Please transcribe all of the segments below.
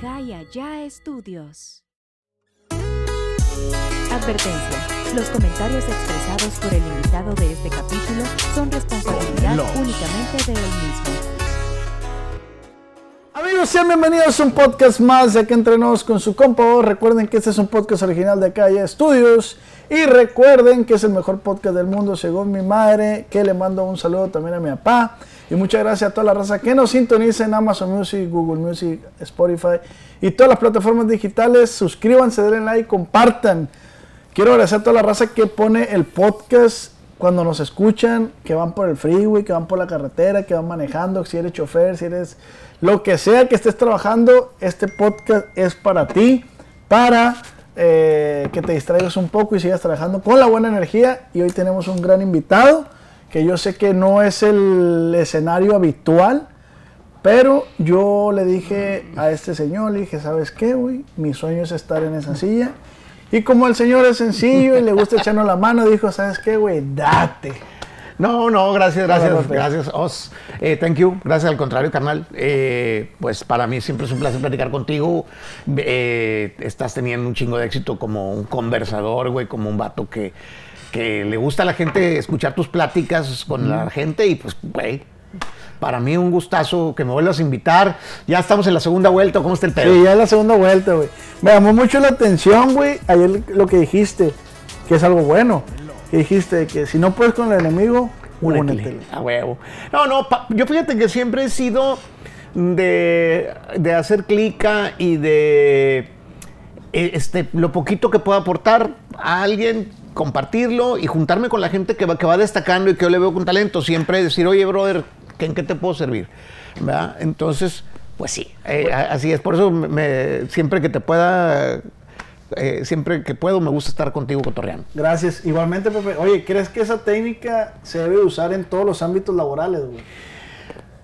Acá y allá estudios. Advertencia. Los comentarios expresados por el invitado de este capítulo son responsabilidad Los. únicamente de él mismo. Amigos, sean bienvenidos a un podcast más de Aquí Entre Nos con su compa. Recuerden que este es un podcast original de Calle Estudios. Y recuerden que es el mejor podcast del mundo según mi madre, que le mando un saludo también a mi papá. Y muchas gracias a toda la raza que nos sintoniza en Amazon Music, Google Music, Spotify y todas las plataformas digitales. Suscríbanse, denle like, compartan. Quiero agradecer a toda la raza que pone el podcast cuando nos escuchan, que van por el freeway, que van por la carretera, que van manejando, si eres chofer, si eres lo que sea que estés trabajando, este podcast es para ti, para eh, que te distraigas un poco y sigas trabajando con la buena energía. Y hoy tenemos un gran invitado, que yo sé que no es el escenario habitual, pero yo le dije a este señor, le dije, ¿sabes qué, güey? Mi sueño es estar en esa silla. Y como el señor es sencillo y le gusta echarnos la mano, dijo, ¿sabes qué, güey? Date. No, no, gracias, gracias, gracias, Os. Eh, thank you, gracias al contrario, carnal. Eh, pues para mí siempre es un placer platicar contigo. Eh, estás teniendo un chingo de éxito como un conversador, güey, como un vato que, que le gusta a la gente escuchar tus pláticas con la gente y pues, güey, para mí un gustazo que me vuelvas a invitar. Ya estamos en la segunda vuelta, ¿cómo está el pedo? Sí, ya es la segunda vuelta, güey. Me llamó mucho la atención, güey, ayer lo que dijiste, que es algo bueno. Que dijiste que si no puedes con el enemigo, Únetele, únetele. A huevo. No, no, pa- yo fíjate que siempre he sido de, de hacer clica y de eh, este, lo poquito que puedo aportar a alguien, compartirlo y juntarme con la gente que va, que va destacando y que yo le veo con talento. Siempre decir, oye, brother, ¿qué- ¿en qué te puedo servir? ¿Verdad? Entonces, pues sí, eh, a- así es. Por eso me- me- siempre que te pueda, eh, siempre que puedo, me gusta estar contigo cotorreando. Gracias. Igualmente, Pepe. Oye, ¿crees que esa técnica se debe usar en todos los ámbitos laborales, güey?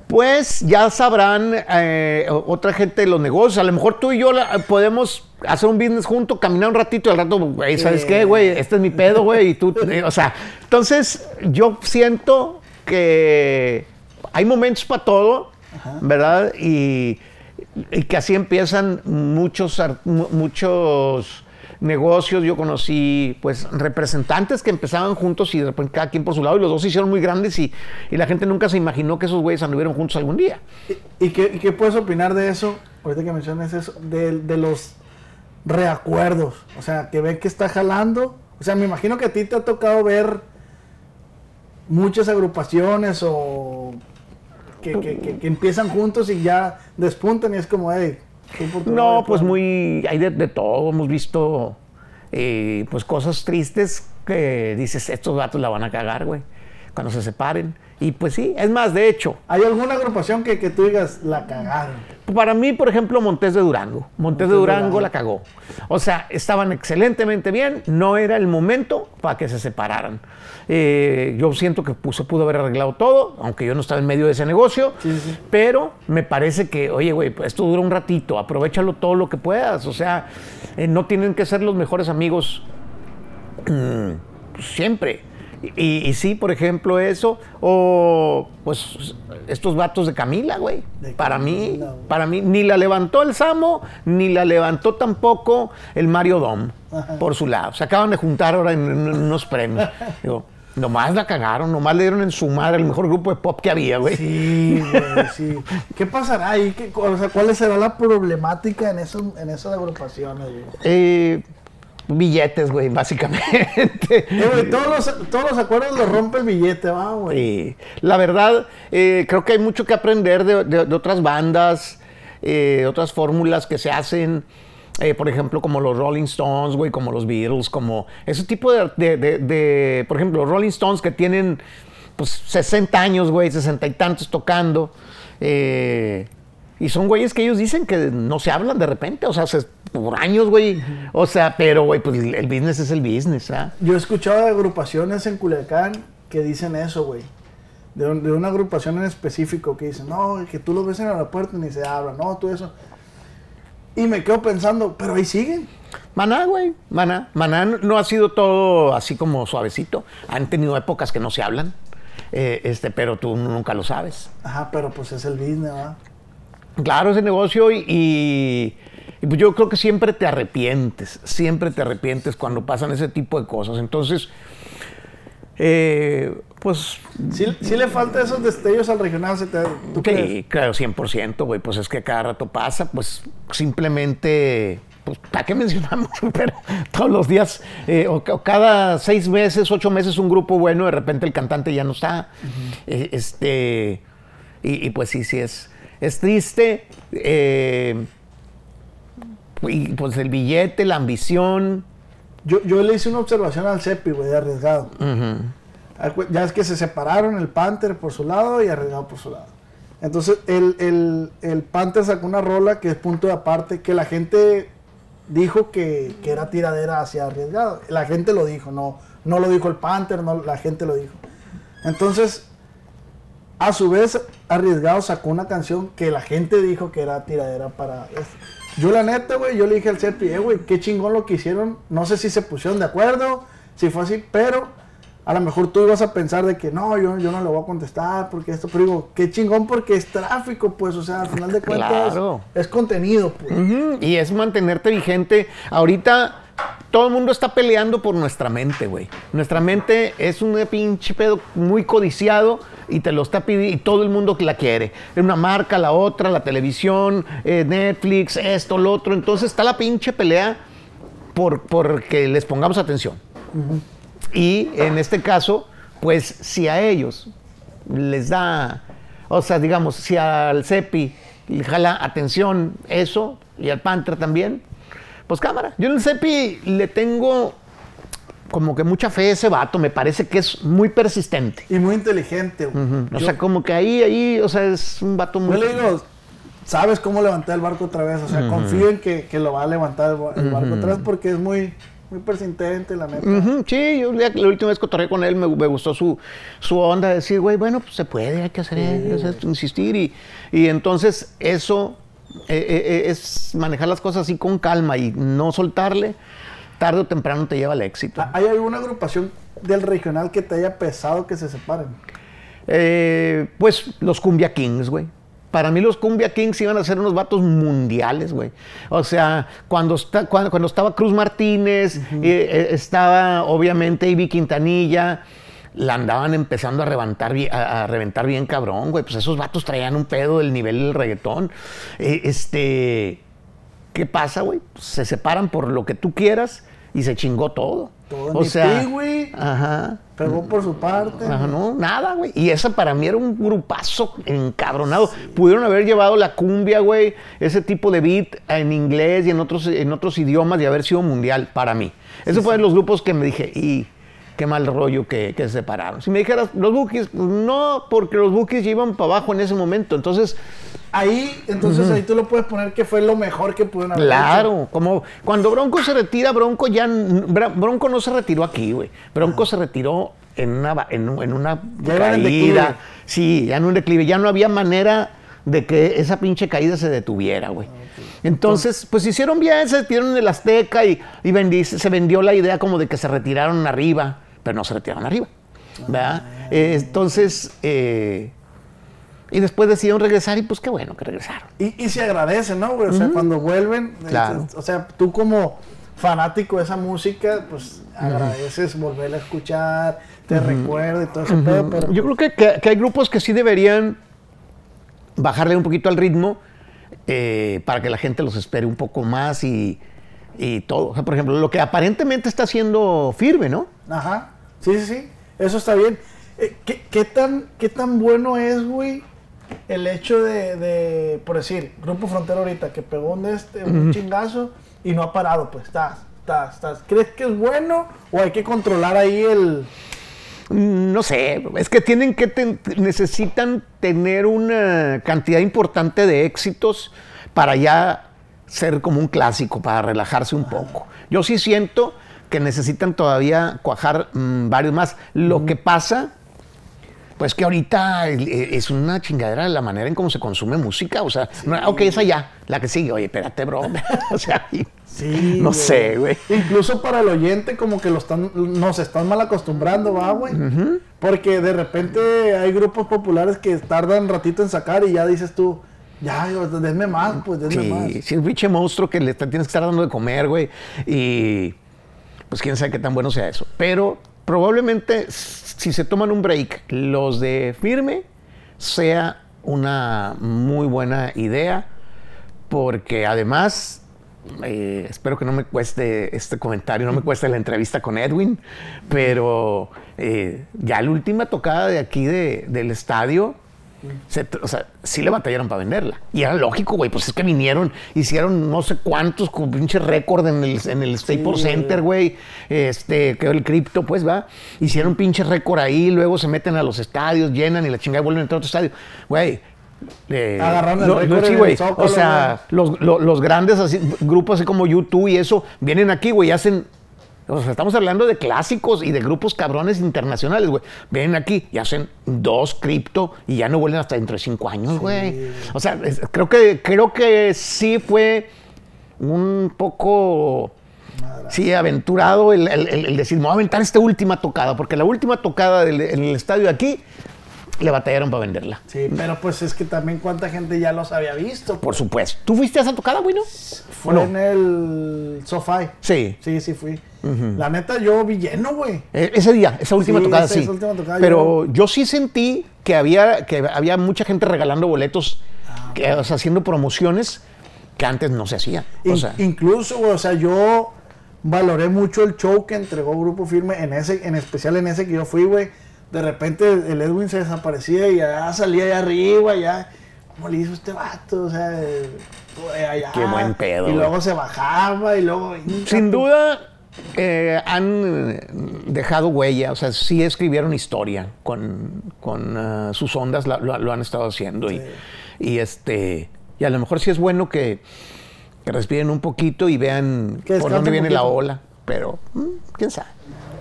Pues ya sabrán eh, otra gente de los negocios. A lo mejor tú y yo la- podemos hacer un business junto, caminar un ratito y al rato, güey, ¿sabes qué, güey? Este es mi pedo, güey. Y tú, eh, o sea, entonces yo siento que hay momentos para todo, ¿verdad? Y, y que así empiezan muchos, muchos negocios. Yo conocí, pues, representantes que empezaban juntos y de repente cada quien por su lado y los dos se hicieron muy grandes y, y la gente nunca se imaginó que esos güeyes anduvieron juntos algún día. ¿Y, y qué, qué puedes opinar de eso? Ahorita que mencionas eso, de, de los reacuerdos. O sea, que ven que está jalando. O sea, me imagino que a ti te ha tocado ver muchas agrupaciones o que, que- que- que empiezan juntos y ya despuntan y es como, hey, No, pues muy, hay de, de todo. Hemos visto, eh, pues, cosas tristes que dices, estos gatos la van a cagar, güey, cuando se separen. Y pues sí, es más, de hecho, ¿Hay alguna agrupación que, que tú digas, la cagaron? Para mí, por ejemplo, Montés de Durango. Montés de de Durango Durango. la cagó. O sea, estaban excelentemente bien, no era el momento para que se separaran. Eh, yo siento que se pudo haber arreglado todo, aunque yo no estaba en medio de ese negocio, Sí, sí. pero me parece que, oye, güey, pues esto dura un ratito, aprovechalo todo lo que puedas. O sea, eh, no tienen que ser los mejores amigos mm, siempre. Y, y sí, por ejemplo, eso, o pues estos vatos de Camila, güey. De Para mí, güey. para mí, ni la levantó el Samo, ni la levantó tampoco el Mario Dom, por su lado. Se acaban de juntar ahora en, en unos premios. Digo, nomás la cagaron, nomás le dieron en su madre el mejor grupo de pop que había, güey. Sí, güey, sí. ¿Qué pasará ahí? ¿Qué- o sea, ¿cuál será la problemática en, esos, en esas agrupaciones, güey? Eh, billetes, güey, básicamente. Eh, güey, todos, los, todos los acuerdos los rompe el billete, va, güey. La verdad, eh, creo que hay mucho que aprender de, de- de otras bandas, eh, otras fórmulas que se hacen, eh, por ejemplo, como los Rolling Stones, güey, como los Beatles, como ese tipo de, de- de- de- por ejemplo, los Rolling Stones que tienen, pues, 60 años, güey, 60 y tantos tocando, eh, y son güeyes que ellos dicen que no se hablan de repente, o sea, se- por años, güey, o sea, pero, güey, pues el business es el business, ¿ah? Yo he escuchado de agrupaciones en Culiacán que dicen eso, güey. De, un- de una agrupación en específico que dicen, no, que tú lo ves en el aeropuerto y ni se habla, no, tú eso. Y me quedo pensando, pero ahí siguen. Maná, güey, Maná. Maná no ha sido todo así como suavecito. Han tenido épocas que no se hablan, eh, este, pero tú nunca lo sabes. Ajá, pero pues es el business, ¿verdad? Claro, ese negocio y, y- y pues yo creo que siempre te arrepientes, siempre te arrepientes cuando pasan ese tipo de cosas. Entonces, eh, pues Sí, sí le falta esos destellos al regional, ¿se te- ¿tú? Sí, claro, 100%, güey. Pues es que cada rato pasa, pues simplemente, pues, ¿para qué mencionamos? Pero todos los días, eh, o, ca- o cada seis meses, ocho meses, un grupo bueno, de repente el cantante ya no está. Eh, este, y, y pues sí, sí, es, es triste. eh, y pues el billete, la ambición. Yo, yo le hice una observación al Cepi, güey, de arriesgado. Ya es que se separaron el Panther por su lado y arriesgado por su lado. Entonces, el, el, el Panther sacó una rola que es punto de aparte, que la gente dijo que, que era tiradera hacia arriesgado. La gente lo dijo, no, no lo dijo el Panther, no, la gente lo dijo. Entonces, a su vez, Arriesgado sacó una canción que la gente dijo que era tiradera para. Yo la neta, güey, yo le dije al Cepi, eh, güey, qué chingón lo que hicieron. No sé si se pusieron de acuerdo, si fue así, pero a lo mejor tú ibas a pensar de que no, yo, yo no le voy a contestar porque esto, pero digo, qué chingón porque es tráfico, pues, o sea, al final de cuentas Claro. es contenido, pues. Y es mantenerte vigente. Ahorita todo el mundo está peleando por nuestra mente, güey. Nuestra mente es un pinche pedo muy codiciado y te lo está pidiendo y todo el mundo la quiere. Una marca, la otra, la televisión, eh, Netflix, esto, lo otro. Entonces está la pinche pelea por, por que les pongamos atención. Y en este caso, pues si a ellos les da, o sea, digamos, si al CEPI le jala atención eso y al Panther también, pues cámara. Yo en el CEPI le tengo como que mucha fe a ese vato, me parece que es muy persistente. Y muy inteligente. O Yo- sea, como que ahí, ahí, o sea, es un vato muy... Yo le digo, sabes cómo levantar el barco otra vez. O sea, confío en que, que lo va a levantar el, ba- el barco otra vez porque es muy, muy persistente, la neta. Sí, yo la, la última vez que cotorré con él me, me gustó su, su onda de decir, güey, bueno, pues se puede, hay que hacer, hay que hacer, insistir. Y, y entonces eso eh, eh, eh, es manejar las cosas así con calma y no soltarle, tarde o temprano te lleva al éxito. ¿Hay alguna agrupación del regional que te haya pesado que se separen? Eh, pues los Cumbia Kings, güey. Para mí los Cumbia Kings iban a ser unos vatos mundiales, güey. O sea, cuando, está, cuando, cuando estaba Cruz Martínez, eh, estaba obviamente Ivy Quintanilla, la andaban empezando a reventar, a, a reventar bien cabrón, güey. Pues esos vatos traían un pedo del nivel del reggaetón. Eh, este, ¿qué pasa, güey? Pues se separan por lo que tú quieras y se chingó todo. Todo o sea, güey. ajá. Pegó por su parte. Ajá, no, nada, güey. Y esa para mí era un grupazo encabronado. Pudieron haber llevado la cumbia, güey, ese tipo de beat en inglés y en otros, en otros idiomas y haber sido mundial para mí. Esos fueron los grupos que me dije, y qué mal rollo que, que se separaron. Si me dijeras, los Bookies, pues no, porque los Bookies ya iban para abajo en ese momento. Entonces, Ahí, entonces ahí tú lo puedes poner que fue lo mejor que pudieron haber hecho. Claro, como cuando Bronco se retira, Bronco ya Bronco no se retiró aquí, güey. Bronco se retiró en una en, en una Ya en caída. Sí, ya en un declive, ya no había manera de que esa pinche caída se detuviera, güey. Entonces, pues hicieron bien, se en el Azteca y, y vendí- se vendió la idea como de que se retiraron arriba, pero no se retiraron arriba. ¿verdad? Eh, entonces, eh, y después decidieron regresar y pues qué bueno que regresaron. Y, y se agradece, ¿no, güey? O sea, cuando vuelven, Claro. o sea, tú como fanático de esa música, pues agradeces volverla a escuchar, te recuerda y todo ese pedo, pero Yo creo que, que- que hay grupos que sí deberían bajarle un poquito al ritmo eh, para que la gente los espere un poco más y, y todo. O sea, por ejemplo, lo que aparentemente está haciendo firme, ¿no? Ajá. Sí, sí, sí. Eso está bien. Eh, ¿qué, qué tan, ¿Qué tan bueno es, güey, el hecho de, de, por decir, Grupo Frontera ahorita, que pegó un, este, un chingazo y no ha parado, pues estás, estás, estás. ¿Crees que es bueno o hay que controlar ahí el... Mm, No sé, es que tienen que ten- necesitan tener una cantidad importante de éxitos para ya ser como un clásico, para relajarse un poco. Yo sí siento que necesitan todavía cuajar mm, varios más. Lo que pasa, pues que ahorita el- eh, es una chingadera la manera en cómo se consume música. O sea, no, ok, esa ya, la que sigue. Oye, espérate, bro. o sea, Sí, no sé, güey. Incluso para el oyente como que lo están, nos están mal acostumbrando, va, güey. Porque de repente hay grupos populares que tardan ratito en sacar y ya dices tú, Ya, denme más, pues denme más. Sí, sí, es un pinche monstruo que le tienes que estar dando de comer, güey. Y pues quién sabe qué tan bueno sea eso. Pero probablemente si se toman un break, los de firme, sea una muy buena idea. Porque además, eh, espero que no me cueste este comentario, no me cueste la entrevista con Edwin, pero eh, ya la última tocada de aquí de- del estadio, se o sea, sí le batallaron para venderla. Y era lógico, güey, pues es que vinieron, hicieron no sé cuántos, con pinche récord en el, en el Staples Center, güey. Este, que el cripto, pues va. Hicieron pinche récord ahí, luego se meten a los estadios, llenan y la chingada y vuelven a entrar a otro estadio. Güey. eh, Agarraron el no- sí, güey. O sea, los, lo- los grandes así, grupos así como YouTube y eso, vienen aquí, güey, y hacen o sea, estamos hablando de clásicos y de grupos cabrones internacionales, güey. Vienen aquí y hacen dos cripto y ya no vuelven hasta dentro de cinco años, güey. O sea, es- creo que, creo que sí fue un poco, sí, aventurado el, el- el- el decir, me voy a aventar esta última tocada, porque la última tocada del- en el estadio aquí le batallaron para venderla. Sí, pero pues es que también cuánta gente ya los había visto. Por supuesto. ¿Tú fuiste a esa tocada, güey, no? Fue en el Sofá. Sí. Sí, sí fui. La neta, yo vi lleno, güey. Eh, Ese día, esa última Sí, tocada, esa- sí. esa última tocada, Pero yo... sí sentí que había, que había mucha gente regalando boletos, que, o sea, haciendo promociones que antes no se hacían. O sea, incluso, güey, o sea, yo valoré mucho el show que entregó Grupo Firme, en ese, en especial en ese que yo fui, güey. De repente el Edwin se desaparecía y ya salía allá arriba, ya. ¿Cómo le hizo este vato? O sea, eh, allá. Qué buen pedo, Y güey. luego se bajaba y luego. sin duda eh, han eh, dejado huella, o sea, sí escribieron historia con, con ah, sus ondas, la- lo, lo han estado haciendo. Y, y, este, y a lo mejor sí es bueno que, que respiren un poquito y vean por dónde viene la ola. Pero, mm, quién sabe.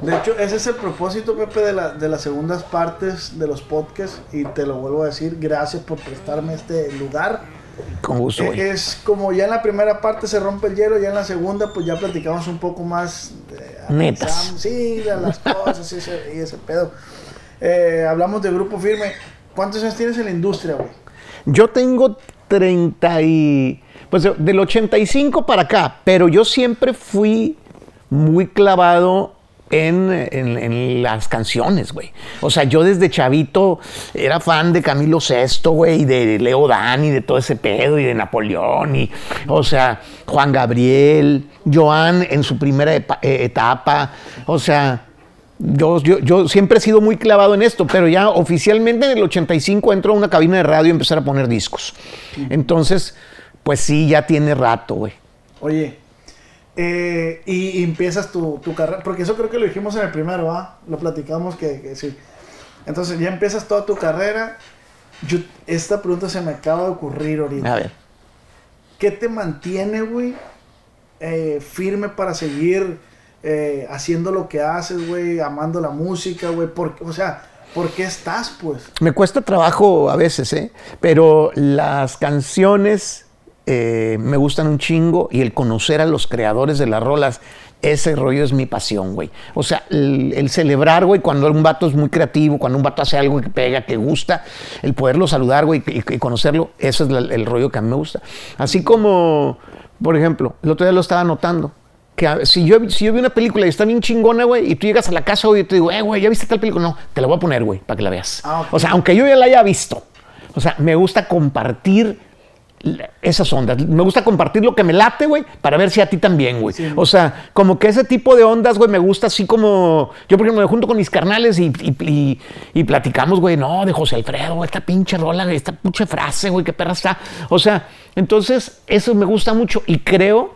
De hecho, ese es el propósito, Pepe, de, la- de las segundas partes de los podcasts. Y te lo vuelvo a decir, gracias por prestarme este lugar. Con gusto, güey. Es como ya en la primera parte se rompe el hielo, ya en la segunda pues ya platicamos un poco más. eh, Netas. Sí, de las cosas y ese, y ese pedo. Eh, hablamos de grupo firme. ¿Cuántos años tienes en la industria, güey? Yo tengo 30 y... Pues de- del 85 para acá, pero yo siempre fui muy clavado en, en- las canciones, güey. O sea, yo desde chavito era fan de Camilo VI, güey, y de Leo Dan y de todo ese pedo, y de Napoleón, y, o sea, Juan Gabriel, Joan en su primera eh, etapa, o sea... Yo, yo, yo siempre he sido muy clavado en esto, pero ya oficialmente en el 85 entro a una cabina de radio y empezar a poner discos. Entonces, pues sí, ya tiene rato, güey. Oye, eh, y, y empiezas tu, tu carrera, porque eso creo que lo dijimos en el primero, ¿va? Lo platicamos que, que sí. Entonces ya empiezas toda tu carrera. Yo- esta pregunta se me acaba de ocurrir ahorita. A ver. ¿Qué te mantiene, güey, eh, firme para seguir eh, haciendo lo que haces, güey, amando la música, güey? O sea, ¿por qué estás, pues? Me cuesta trabajo a veces, ¿eh? Pero las canciones eh, me gustan un chingo y el conocer a los creadores de las rolas, ese rollo es mi pasión, güey. O sea, el, el celebrar, güey, cuando un vato es muy creativo, cuando un vato hace algo que pega, que gusta, el poderlo saludar, güey, y, y conocerlo, ese es la- el rollo que a mí me gusta. Así como, por ejemplo, el otro día lo estaba notando. Que si yo, si yo vi una película y está bien chingona, güey, y tú llegas a la casa, güey, y te digo, eh, güey, ¿ya viste tal película? No, te la voy a poner, güey, para que la veas. Ah. O sea, aunque yo ya la haya visto. O sea, me gusta compartir esas ondas. Me gusta compartir lo que me late, güey, para ver si a ti también, güey. Sí. O sea, como que ese tipo de ondas, güey, me gusta así como... Yo, por ejemplo, me junto con mis carnales y, y- y- y platicamos, güey, no, de José Alfredo, esta pinche rola, esta pinche frase, güey, qué perra está. O sea, entonces, eso me gusta mucho y creo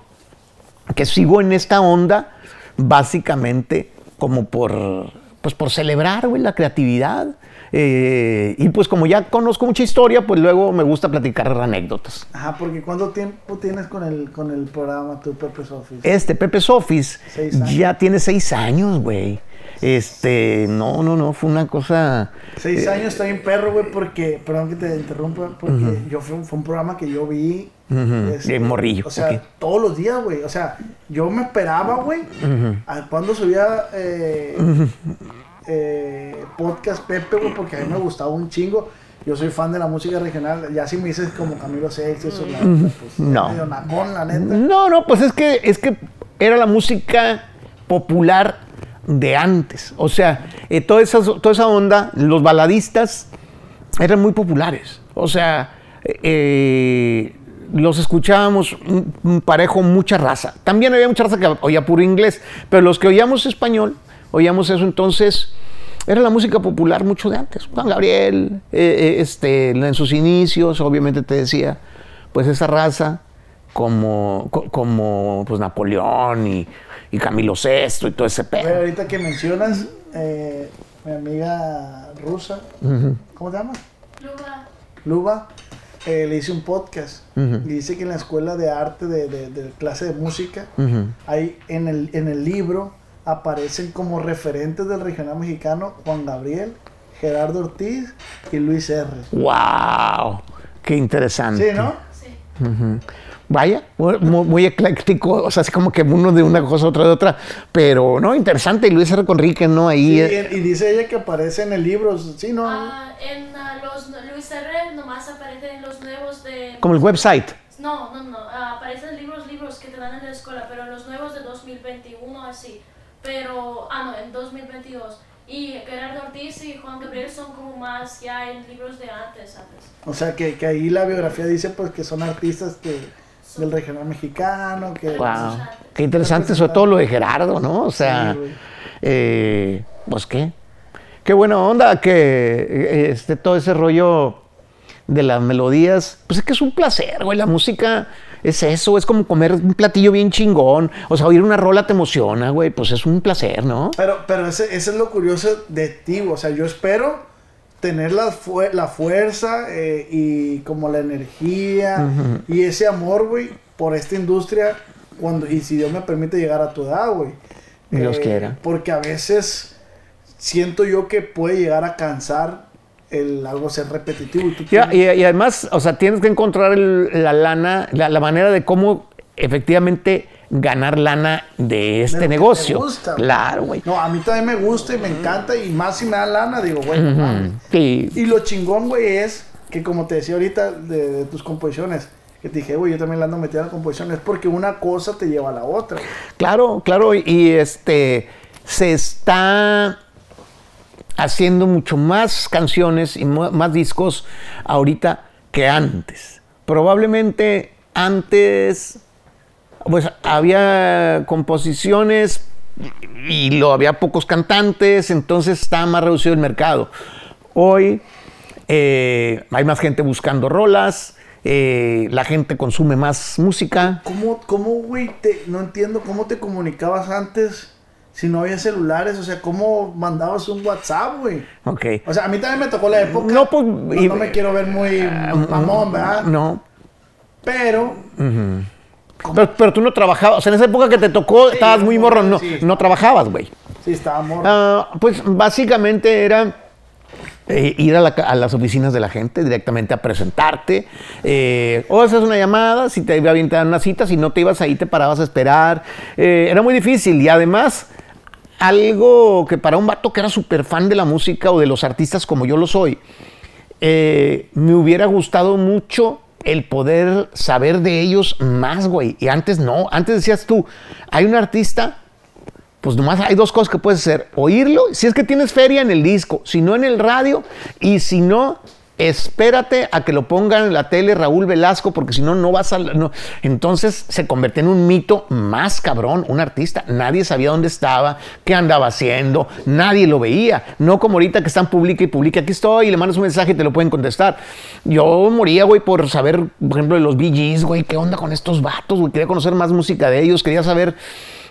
que sigo en esta onda básicamente como por, pues por celebrar, güey, la creatividad. Eh, y pues como ya conozco mucha historia, pues luego me gusta platicar anécdotas. Ajá, porque ¿cuánto tiempo tienes con el, con el programa, tu Pepe's Office? Este Pepe's Office ya tiene seis años, güey. Este, no, no, no, fue una cosa... Seis años está bien perro, güey, porque, perdón que te interrumpa, porque yo fue un, fue un programa que yo vi. este, de morrillo, O sea, ok. todos los días, güey. O sea, yo me esperaba, güey, a cuando subía eh, eh, podcast Pepe, güey, porque a mí me gustaba un chingo. yo soy fan de la música regional. Ya si me dices como Camilo Sex, eso, la, pues, No. medio nacón, la neta. No, no, pues es que, es que era la música popular de antes. O sea, eh, toda, esa, toda esa onda, los baladistas eran muy populares. O sea, eh, los escuchábamos un, un parejo, mucha raza. También había mucha raza que oía puro inglés, pero los que oíamos español, oíamos eso entonces. Era la música popular mucho de antes. Juan Gabriel, eh, eh, este, en sus inicios, obviamente te decía, pues esa raza, como, co- como pues Napoleón y, y Camilo VI y todo ese Oye, pedo. ahorita que mencionas eh, mi amiga rusa, ¿cómo se llama? Luba, Luba, eh, le hice un podcast y dice que en la escuela de arte de, de- de clase de música, hay en el, en el libro aparecen como referentes del regional mexicano Juan Gabriel, Gerardo Ortiz y Luis R. ¡Wow! ¡Qué interesante! Sí, ¿no? sí. Vaya, muy, muy ecléctico, o sea, así como que uno de una cosa, otro de otra, pero no, interesante. Y Luis R. Conrique, ¿no? Ahí. Sí, eh, y, y dice ella que aparece en el libro, sí, ¿no? Ah, en ah, los Luis R nomás aparecen los nuevos de... como el website. No, no, no. ah, aparecen libros, libros que te dan en la escuela, pero los nuevos de 2021 así. Pero, ah, no, en 2022. Y Gerardo Ortiz y Juan Gabriel son como más ya en libros de antes, antes. O sea, que, que ahí la biografía dice pues que son artistas que, del regional mexicano, que... Wow. Qué interesante, sobre todo lo de Gerardo, ¿no? O sea, Sí, eh, pues qué. Qué buena onda que eh, este, todo ese rollo de las melodías, pues es que es un placer, güey. La música es eso, es como comer un platillo bien chingón. O sea, oír una rola te emociona, güey. Pues es un placer, ¿no? Pero, pero ese, ese es lo curioso de ti, o sea, yo espero tener la, la fuerza eh, y como la energía y ese amor, güey, por esta industria, cuando, y si Dios me permite llegar a tu edad, güey. Eh, Dios quiera. Porque a veces siento yo que puede llegar a cansar el algo ser repetitivo. Y tú tienes- y, y además, o sea, tienes que encontrar el- la lana, la, la manera de cómo efectivamente ganar lana de este negocio. gusta, güey. claro, güey. No, a mí también me gusta y me encanta y más si me da lana, digo, güey, mames. Sí. Y lo chingón, güey, es que como te decía ahorita de, de tus composiciones, que te dije, güey, yo también la ando metida en la composición, es porque una cosa te lleva a la otra. güey. Claro, claro, y este se está haciendo mucho más canciones y más discos ahorita que antes. Probablemente antes pues había composiciones y lo había pocos cantantes, entonces está más reducido el mercado. Hoy eh, hay más gente buscando rolas, eh, la gente consume más música. ¿Cómo, güey, no entiendo cómo te comunicabas antes si no había celulares? O sea, ¿cómo mandabas un WhatsApp, güey? Ok. O sea, a mí también me tocó la época. No, pues, no, y- no me quiero ver muy mamón, ¿verdad? No. Pero, Pero, pero tú no trabajabas. O sea, en esa época que te tocó, estabas muy morro. No, sí. no trabajabas, güey. sí, estaba morro. Ah, pues básicamente era eh, ir a, la a las oficinas de la gente directamente a presentarte. eh, o haces una llamada, si te iba bien te dan una cita, si no te ibas ahí te parabas a esperar. Eh, era muy difícil y además algo que para un vato que era súper fan de la música o de los artistas como yo lo soy, eh, me hubiera gustado mucho el poder saber de ellos más, güey. Y antes no, antes decías tú, hay un artista, pues nomás hay dos cosas que puedes hacer. Oírlo, si es que tienes feria en el disco, si no en el radio, y si no, espérate a que lo pongan en la tele Raúl Velasco, porque si no, no vas a... no. Entonces se convirtió en un mito más cabrón, un artista. Nadie sabía dónde estaba, qué andaba haciendo, nadie lo veía. No como ahorita que están publica y publica, aquí estoy, y le mandas un mensaje y te lo pueden contestar. Yo moría, güey, por saber, por ejemplo, de los Gees, güey, qué onda con estos vatos, güey. Quería conocer más música de ellos, quería saber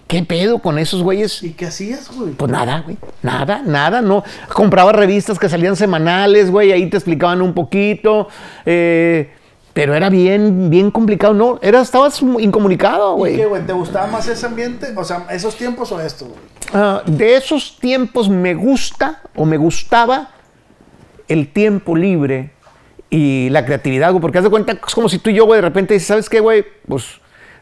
qué pedo con esos güeyes. ¿Y qué hacías, güey? Pues nada, güey. Nada, nada. No. Compraba revistas que salían semanales, güey. Ahí te explicaban un poquito. eh, pero era bien, bien complicado. No, era, estabas incomunicado, ¿Y güey. qué, güey? ¿Te gustaba más ese ambiente? O sea, esos tiempos o esto, güey. Ah, de esos tiempos me gusta o me gustaba el tiempo libre y la creatividad, güey. Porque haz de cuenta, es como si tú y yo, güey, de repente dices, ¿sabes qué, güey? Pues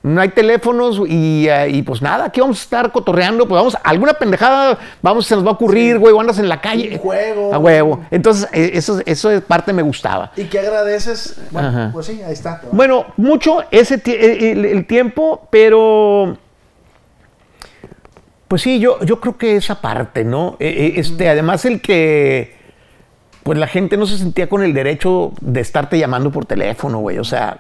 no hay teléfonos y, eh, y, pues nada, aquí vamos a estar cotorreando, pues vamos, alguna pendejada, vamos, se nos va a ocurrir, güey, o andas en la calle. Un juego. A huevo. Entonces, eh, eso, eso de parte me gustaba. ¿Y qué agradeces? Bueno, Ajá. pues sí, ahí está. Bueno, mucho ese ti- el, el tiempo, pero pues sí, yo, yo creo que esa parte, ¿no? Eh, eh, este, además el que pues la gente no se sentía con el derecho de estarte llamando por teléfono, güey. O sea,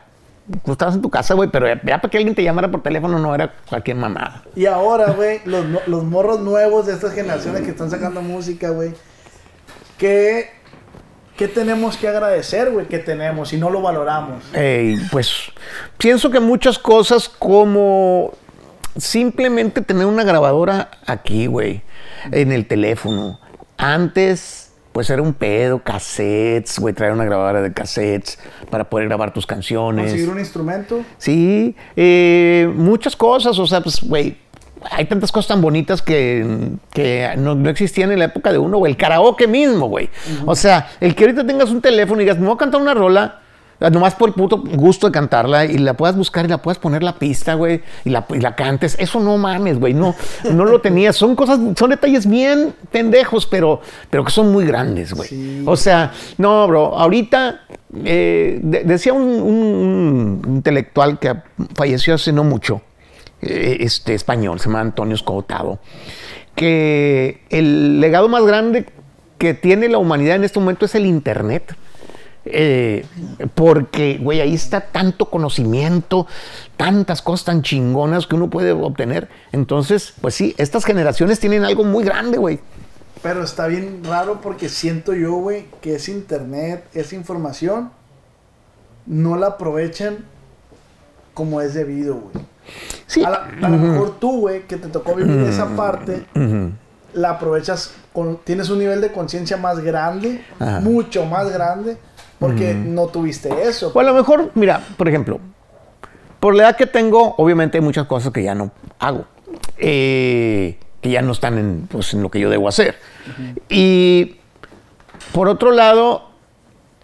tú estabas en tu casa, güey, pero ya, ya para que alguien te llamara por teléfono no era cualquier mamada. Y ahora, güey, los, los morros nuevos de estas generaciones que están sacando música, güey, ¿qué, ¿qué tenemos que agradecer, güey? Que tenemos y no lo valoramos. Eh, pues pienso que muchas cosas como simplemente tener una grabadora aquí, güey, en el teléfono. Antes, pues era un pedo, cassettes, güey, traer una grabadora de cassettes para poder grabar tus canciones. Conseguir un instrumento. Sí, eh, muchas cosas, o sea, pues, güey, hay tantas cosas tan bonitas que, que no, no existían en la época de uno, güey. El karaoke mismo, güey. O sea, el que ahorita tengas un teléfono y digas, me voy a cantar una rola, nomás por el puto gusto de cantarla, y la puedas buscar y la puedas poner la pista, güey, y la, y la cantes. Eso no mames, güey, no, no lo tenías. Son cosas, son detalles bien pendejos, pero, pero que son muy grandes, güey. Sí. O sea, no, bro, ahorita eh, de- decía un, un- un intelectual que falleció hace no mucho, eh, este español, se llama Antonio Escotado, que el legado más grande que tiene la humanidad en este momento es el Internet. Eh, porque, güey, ahí está tanto conocimiento, tantas cosas tan chingonas que uno puede obtener. Entonces, pues sí, estas generaciones tienen algo muy grande, güey. Pero está bien raro porque siento yo, güey, que ese internet, esa información, no la aprovechan como es debido, güey. Sí. A, lo mejor tú, güey, que te tocó vivir esa parte, la aprovechas, con, tienes un nivel de conciencia más grande, mucho más grande, porque no tuviste eso. O a lo mejor, mira, por ejemplo, por la edad que tengo, obviamente hay muchas cosas que ya no hago, eh, que ya no están en, pues, en lo que yo debo hacer. Y por otro lado,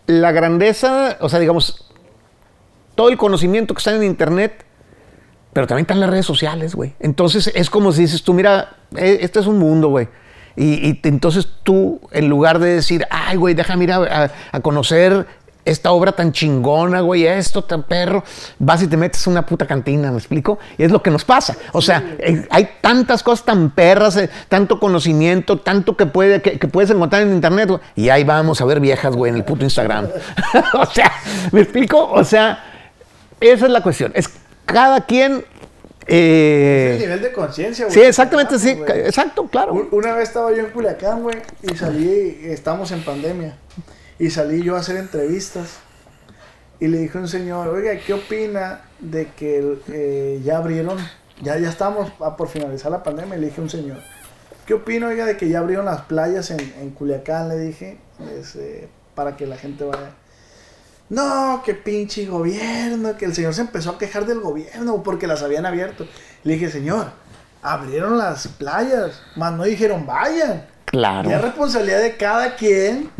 la grandeza, o sea, digamos, todo el conocimiento que está en Internet, pero también están las redes sociales, güey. Entonces es como si dices tú, mira, eh, este es un mundo, güey. Y, entonces tú, en lugar de decir, ay, güey, déjame ir a, a- a conocer esta obra tan chingona, güey, esto tan perro, vas y te metes a una puta cantina, ¿me explico? Y es lo que nos pasa. O sea, eh, hay tantas cosas tan perras, eh, tanto conocimiento, tanto que, puede, que, que puedes encontrar en internet, güey. Y ahí vamos a ver viejas, güey, en el puto Instagram. o sea, ¿me explico? O sea, esa es la cuestión. Es cada quien. Eh, el nivel de conciencia, güey. sí, exactamente, sí. Exacto, claro. Un- Una vez estaba yo en Culiacán, güey, y salí, estamos en pandemia, y salí yo a hacer entrevistas. Y le dije a un señor, oiga, ¿qué opina de que eh, ya abrieron, ya, ya estamos a por finalizar la pandemia? Y le dije a un señor, ¿qué opina, oiga, de que ya abrieron las playas en, en Culiacán? Le dije, este, para que la gente vaya. No, que pinche gobierno, que el señor se empezó a quejar del gobierno porque las habían abierto. Le dije, señor, abrieron las playas, más no dijeron vayan. Claro. Ya es responsabilidad de cada quien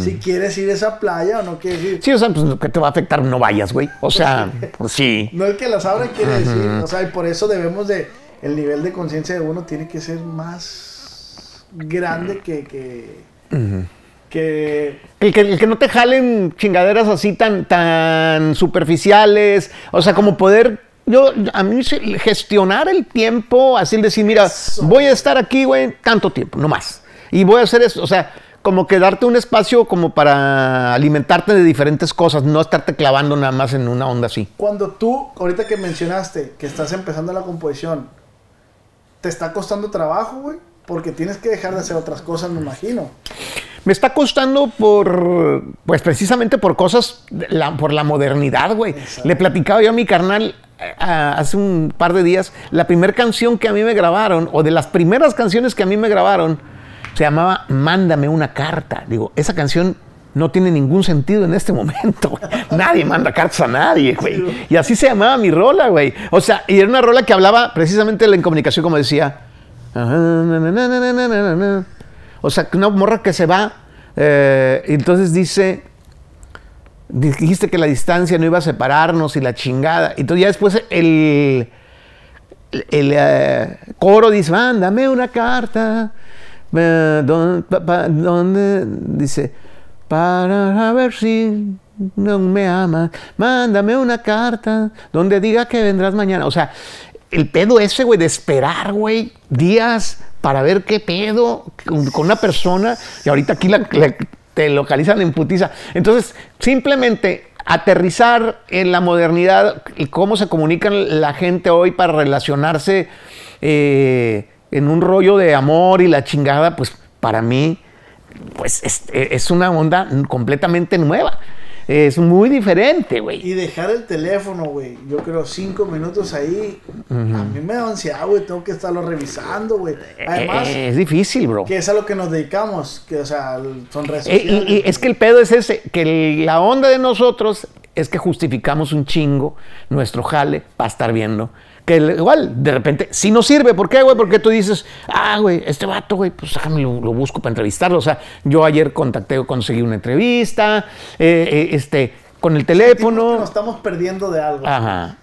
si quieres ir a esa playa o no quieres ir. Sí, o sea, pues que te va a afectar, no vayas, güey. O sea, pues sí. No el que las abra quiere decir. O sea, y por eso debemos de. El nivel de conciencia de uno tiene que ser más grande que. que, que El que, el que no te jalen chingaderas así tan, tan superficiales. O sea, como poder. Yo, a mí, gestionar el tiempo, así decir, mira, Eso. voy a estar aquí, güey, tanto tiempo, no más. Y voy a hacer eso. O sea, como que darte un espacio como para alimentarte de diferentes cosas, no estarte clavando nada más en una onda así. cuando tú, ahorita que mencionaste que estás empezando la composición, te está costando trabajo, güey. Porque tienes que dejar de hacer otras cosas, me imagino. Me está costando por, pues precisamente por cosas, la- por la modernidad, güey. Le platicaba yo a mi carnal eh, a- hace un par de días, la primera canción que a mí me grabaron, o de las primeras canciones que a mí me grabaron, se llamaba Mándame una carta. Digo, esa canción no tiene ningún sentido en este momento. güey. Nadie manda cartas a nadie, güey. Y así se llamaba mi rola, güey. O sea, y era una rola que hablaba precisamente de la incomunicación, como decía. O sea, una morra que se va, eh, entonces dice, dijiste que la distancia no iba a separarnos y la chingada. Y entonces ya después el, el eh, coro dice, mándame una carta. eh, donde dice, para ver si no me amas, mándame una carta donde diga que vendrás mañana. O sea, el pedo ese, güey, de esperar, güey, días para ver qué pedo con, una persona y ahorita aquí la- te localizan en putiza. Entonces, simplemente aterrizar en la modernidad y cómo se comunican la gente hoy para relacionarse eh, en un rollo de amor y la chingada, pues para mí, pues es, es una onda completamente nueva. Es muy diferente, güey. Y dejar el teléfono, güey. Yo creo cinco minutos ahí. A mí me da ansiedad, güey. Tengo que estarlo revisando, güey. Además, Eh, es difícil, bro. que es a lo que nos dedicamos. Que, o sea, son redes Eh, y- es que el pedo es ese, que el- la onda de nosotros es que justificamos un chingo nuestro jale para estar viendo. Que el- igual, de repente, si no sirve, ¿por qué, güey? Porque tú dices, ah, güey, este vato, güey, pues déjame lo, lo busco para entrevistarlo. O sea, yo ayer contacté, conseguí una entrevista, eh, eh, este, con el teléfono. Nos estamos perdiendo de algo. Ajá.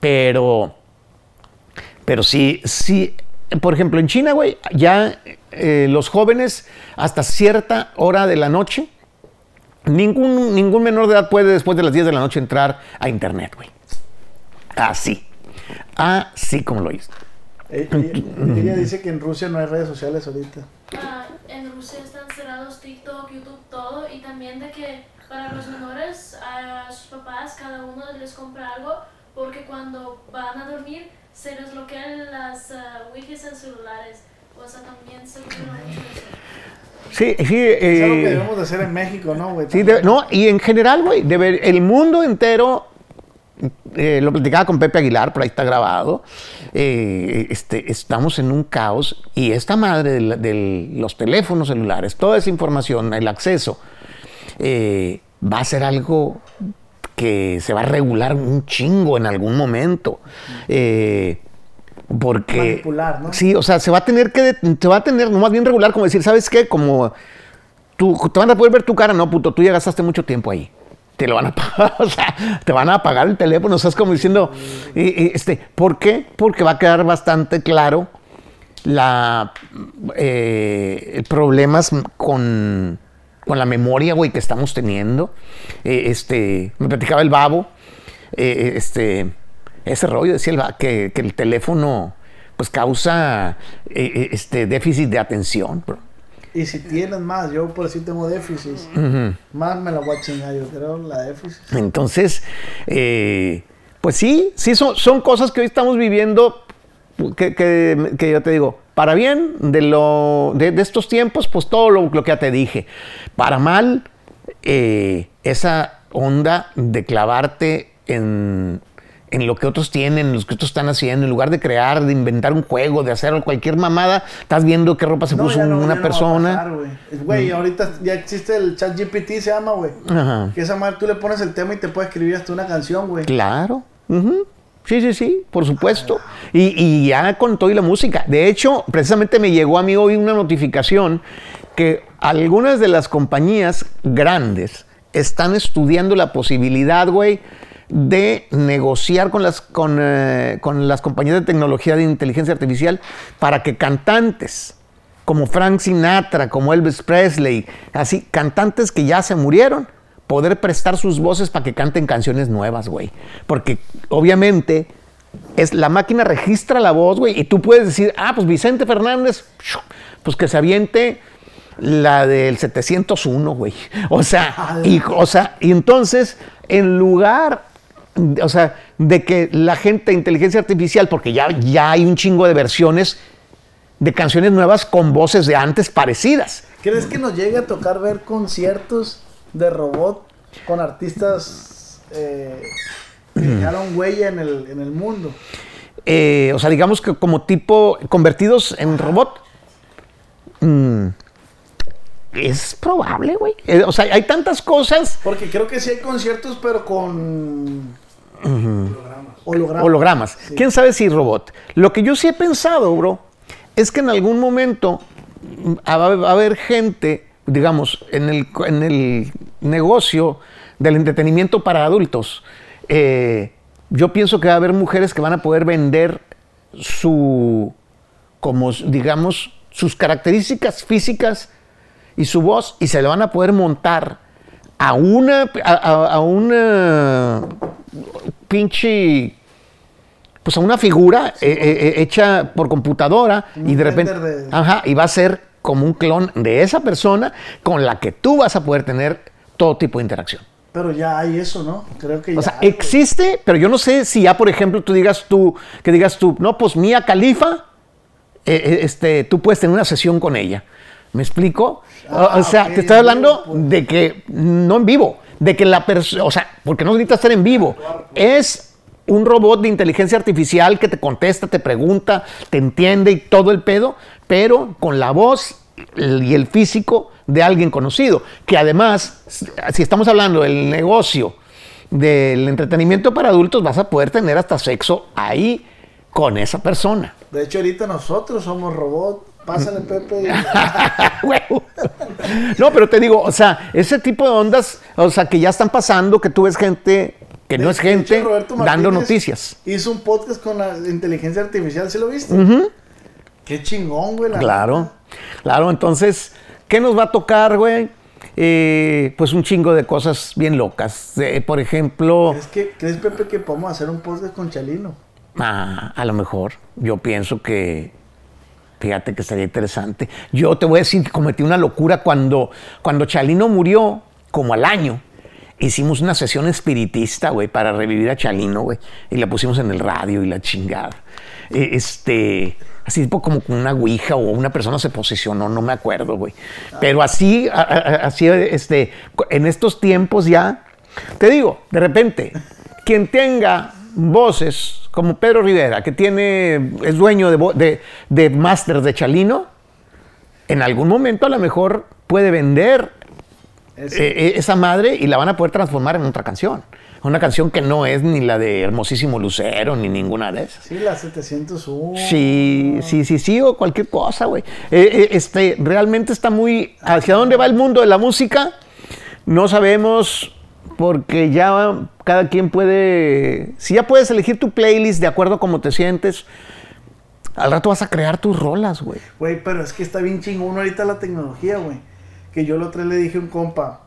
Pero, pero sí, sí. Por ejemplo, en China, güey, ya eh, los jóvenes hasta cierta hora de la noche, ningún, ningún menor de edad puede después de las 10 de la noche entrar a internet, güey. Así. Así como lo hizo. Eh, Ella, ella dice que en Rusia no hay redes sociales ahorita. Ah, en Rusia están cerrados TikTok, YouTube, todo, y también de que para los menores, a sus papás, cada uno les compra algo, porque cuando van a dormir se les bloquean las ah, wikis en celulares. O sea, también eso. Sí, sí. Es algo que eh, debemos de hacer en México, ¿no, güey? Sí, de- no, y en general, güey, de ver- el mundo entero, eh, lo platicaba con Pepe Aguilar, por ahí está grabado, eh, este, estamos en un caos y esta madre de, la- de los teléfonos celulares, toda esa información, el acceso, eh, va a ser algo que se va a regular un chingo en algún momento. Eh, porque Manipular, ¿no? sí o sea se va a tener que se va a tener no más bien regular como decir sabes qué como tú te van a poder ver tu cara, no, puto, tú ya gastaste mucho tiempo ahí. Te lo van a pagar, o sea, te van a apagar el teléfono, o sea, es como diciendo, este, ¿por qué? Porque va a quedar bastante claro la eh, problemas con, con la memoria, güey, que estamos teniendo. Eh, este, me platicaba el babo, eh, este, ese rollo, decía el que, que el teléfono, pues causa eh, eh, este déficit de atención, bro. Y si tienes más, yo por si tengo déficit, más me la voy a chingar, yo creo, la déficit. Entonces, eh, pues sí, sí son, son cosas que hoy estamos viviendo, que, que- que yo te digo, para bien de, lo, de, de estos tiempos, pues todo lo, lo que ya te dije. Para mal, eh, esa onda de clavarte en, en lo que otros tienen, en lo que otros están haciendo, en lugar de crear, de inventar un juego, de hacer cualquier mamada, estás viendo qué ropa se No, puso no, una no persona. güey. Güey, ahorita ya existe el chat GPT, se llama, güey. Ajá. Que esa madre tú le pones el tema y te puede escribir hasta una canción, güey. Claro. ujú. Sí, sí, sí, por supuesto. Y, y ya con todo y la música. De hecho, precisamente me llegó a mí hoy una notificación que algunas de las compañías grandes están estudiando la posibilidad, güey, de negociar con las, con, eh, con las compañías de tecnología de inteligencia artificial para que cantantes como Frank Sinatra, como Elvis Presley, así, cantantes que ya se murieron, poder prestar sus voces para que canten canciones nuevas, güey. Porque obviamente es, la máquina registra la voz, güey, y tú puedes decir, ah, pues Vicente Fernández, pues que se aviente la del 701, güey. O sea, y, o sea, y entonces, en lugar, o sea, de que la gente inteligencia artificial, porque ya, ya hay un chingo de versiones de canciones nuevas con voces de antes parecidas. ¿Crees que nos llegue a tocar ver conciertos de robot con artistas eh, que dejaron huella en el, en el mundo? Eh, o sea, digamos que como tipo convertidos en robot. Mm, es probable, güey. Eh, o sea, hay tantas cosas. Porque creo que sí hay conciertos, pero con hologramas. Hologramas. Sí. ¿Quién sabe si robot? Lo que yo sí he pensado, bro, es que en algún momento va a va a haber gente, digamos, en el, en el negocio del entretenimiento para adultos, eh, yo pienso que va a haber mujeres que van a poder vender su, como digamos, sus características físicas y su voz y se le van a poder montar a una, a, a una pinche pues a una figura eh, eh, eh, hecha por computadora Un y de repente, de- ajá, y va a ser como un clon de esa persona con la que tú vas a poder tener todo tipo de interacción. Pero ya hay eso, ¿no? Creo que ya. O sea, existe, pero yo no sé si ya, por ejemplo, tú digas tú, que digas tú, no, pues Mía Califa, este, tú puedes tener una sesión con ella. ¿Me explico? O- o Ah, sea, te estoy hablando vivo, pues. de que no en vivo, de que la persona, o sea, porque no necesita estar en vivo, es un robot de inteligencia artificial que te contesta, te pregunta, te entiende y todo el pedo, pero con la voz y el físico de alguien conocido, que además, si estamos hablando del negocio del entretenimiento para adultos, vas a poder tener hasta sexo ahí con esa persona. De hecho, ahorita nosotros somos robot. Pásale, Pepe. No, pero te digo, o sea, ese tipo de ondas, o sea, que ya están pasando, que tú ves gente que no es gente dando noticias. Hizo un podcast con la inteligencia artificial, ¿sí lo viste? Qué chingón, güey. la Claro, claro. Entonces, ¿qué nos va a tocar, güey? Eh, pues un chingo de cosas bien locas. Eh, por ejemplo, ¿Crees, que, ¿Crees, Pepe, que podemos hacer un podcast con Chalino? ah, a lo mejor, yo pienso que, fíjate que sería interesante. Yo te voy a decir que cometí una locura cuando, cuando Chalino murió, como al año. Hicimos una sesión espiritista, güey, para revivir a Chalino, güey. Y la pusimos en el radio y la chingada. Eh, Este, así tipo como con una ouija o una persona se posicionó, no me acuerdo, güey. Pero así, así, este, en estos tiempos ya, te digo, de repente, quien tenga voces como Pedro Rivera, que tiene, es dueño de, de, de máster de Chalino, en algún momento a lo mejor puede vender eh, eh, esa madre y la van a poder transformar en otra canción. Una canción que no es ni la de Hermosísimo Lucero ni ninguna de esas. Sí, la 701. Sí, sí, sí, sí, o cualquier cosa, güey. Eh, eh, este, realmente está muy... ¿Hacia dónde va el mundo de la música? No sabemos porque ya cada quien puede... Si ya puedes elegir tu playlist de acuerdo a cómo te sientes, al rato vas a crear tus rolas, güey. Güey, pero es que está bien chingón ahorita la tecnología, güey. Que yo la otra le dije a un compa.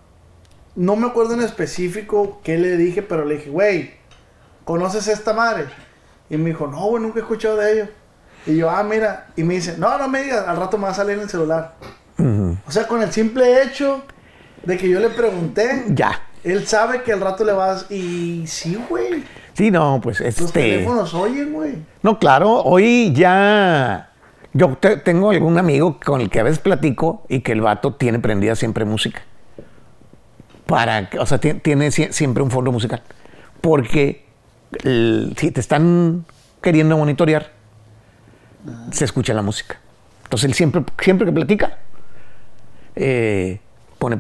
No me acuerdo en específico qué le dije, pero le dije, güey, ¿conoces esta madre? Y me dijo, no, güey, nunca he escuchado de ello. Y yo, ah, mira. Y me dice, no, no me digas, al rato me va a salir en el celular. O sea, con el simple hecho de que yo le pregunté, Ya. Él sabe que al rato le vas. Y sí, güey. Sí, no, pues Los este... teléfonos oyen, güey. No, claro, hoy ya. Yo te- tengo algún amigo con el que a veces platico y que el vato tiene prendida siempre música. Para, que- o sea, ti- tiene sie- siempre un fondo musical. Porque el- si te están queriendo monitorear, se escucha la música. Entonces él siempre, siempre que platica, eh, pone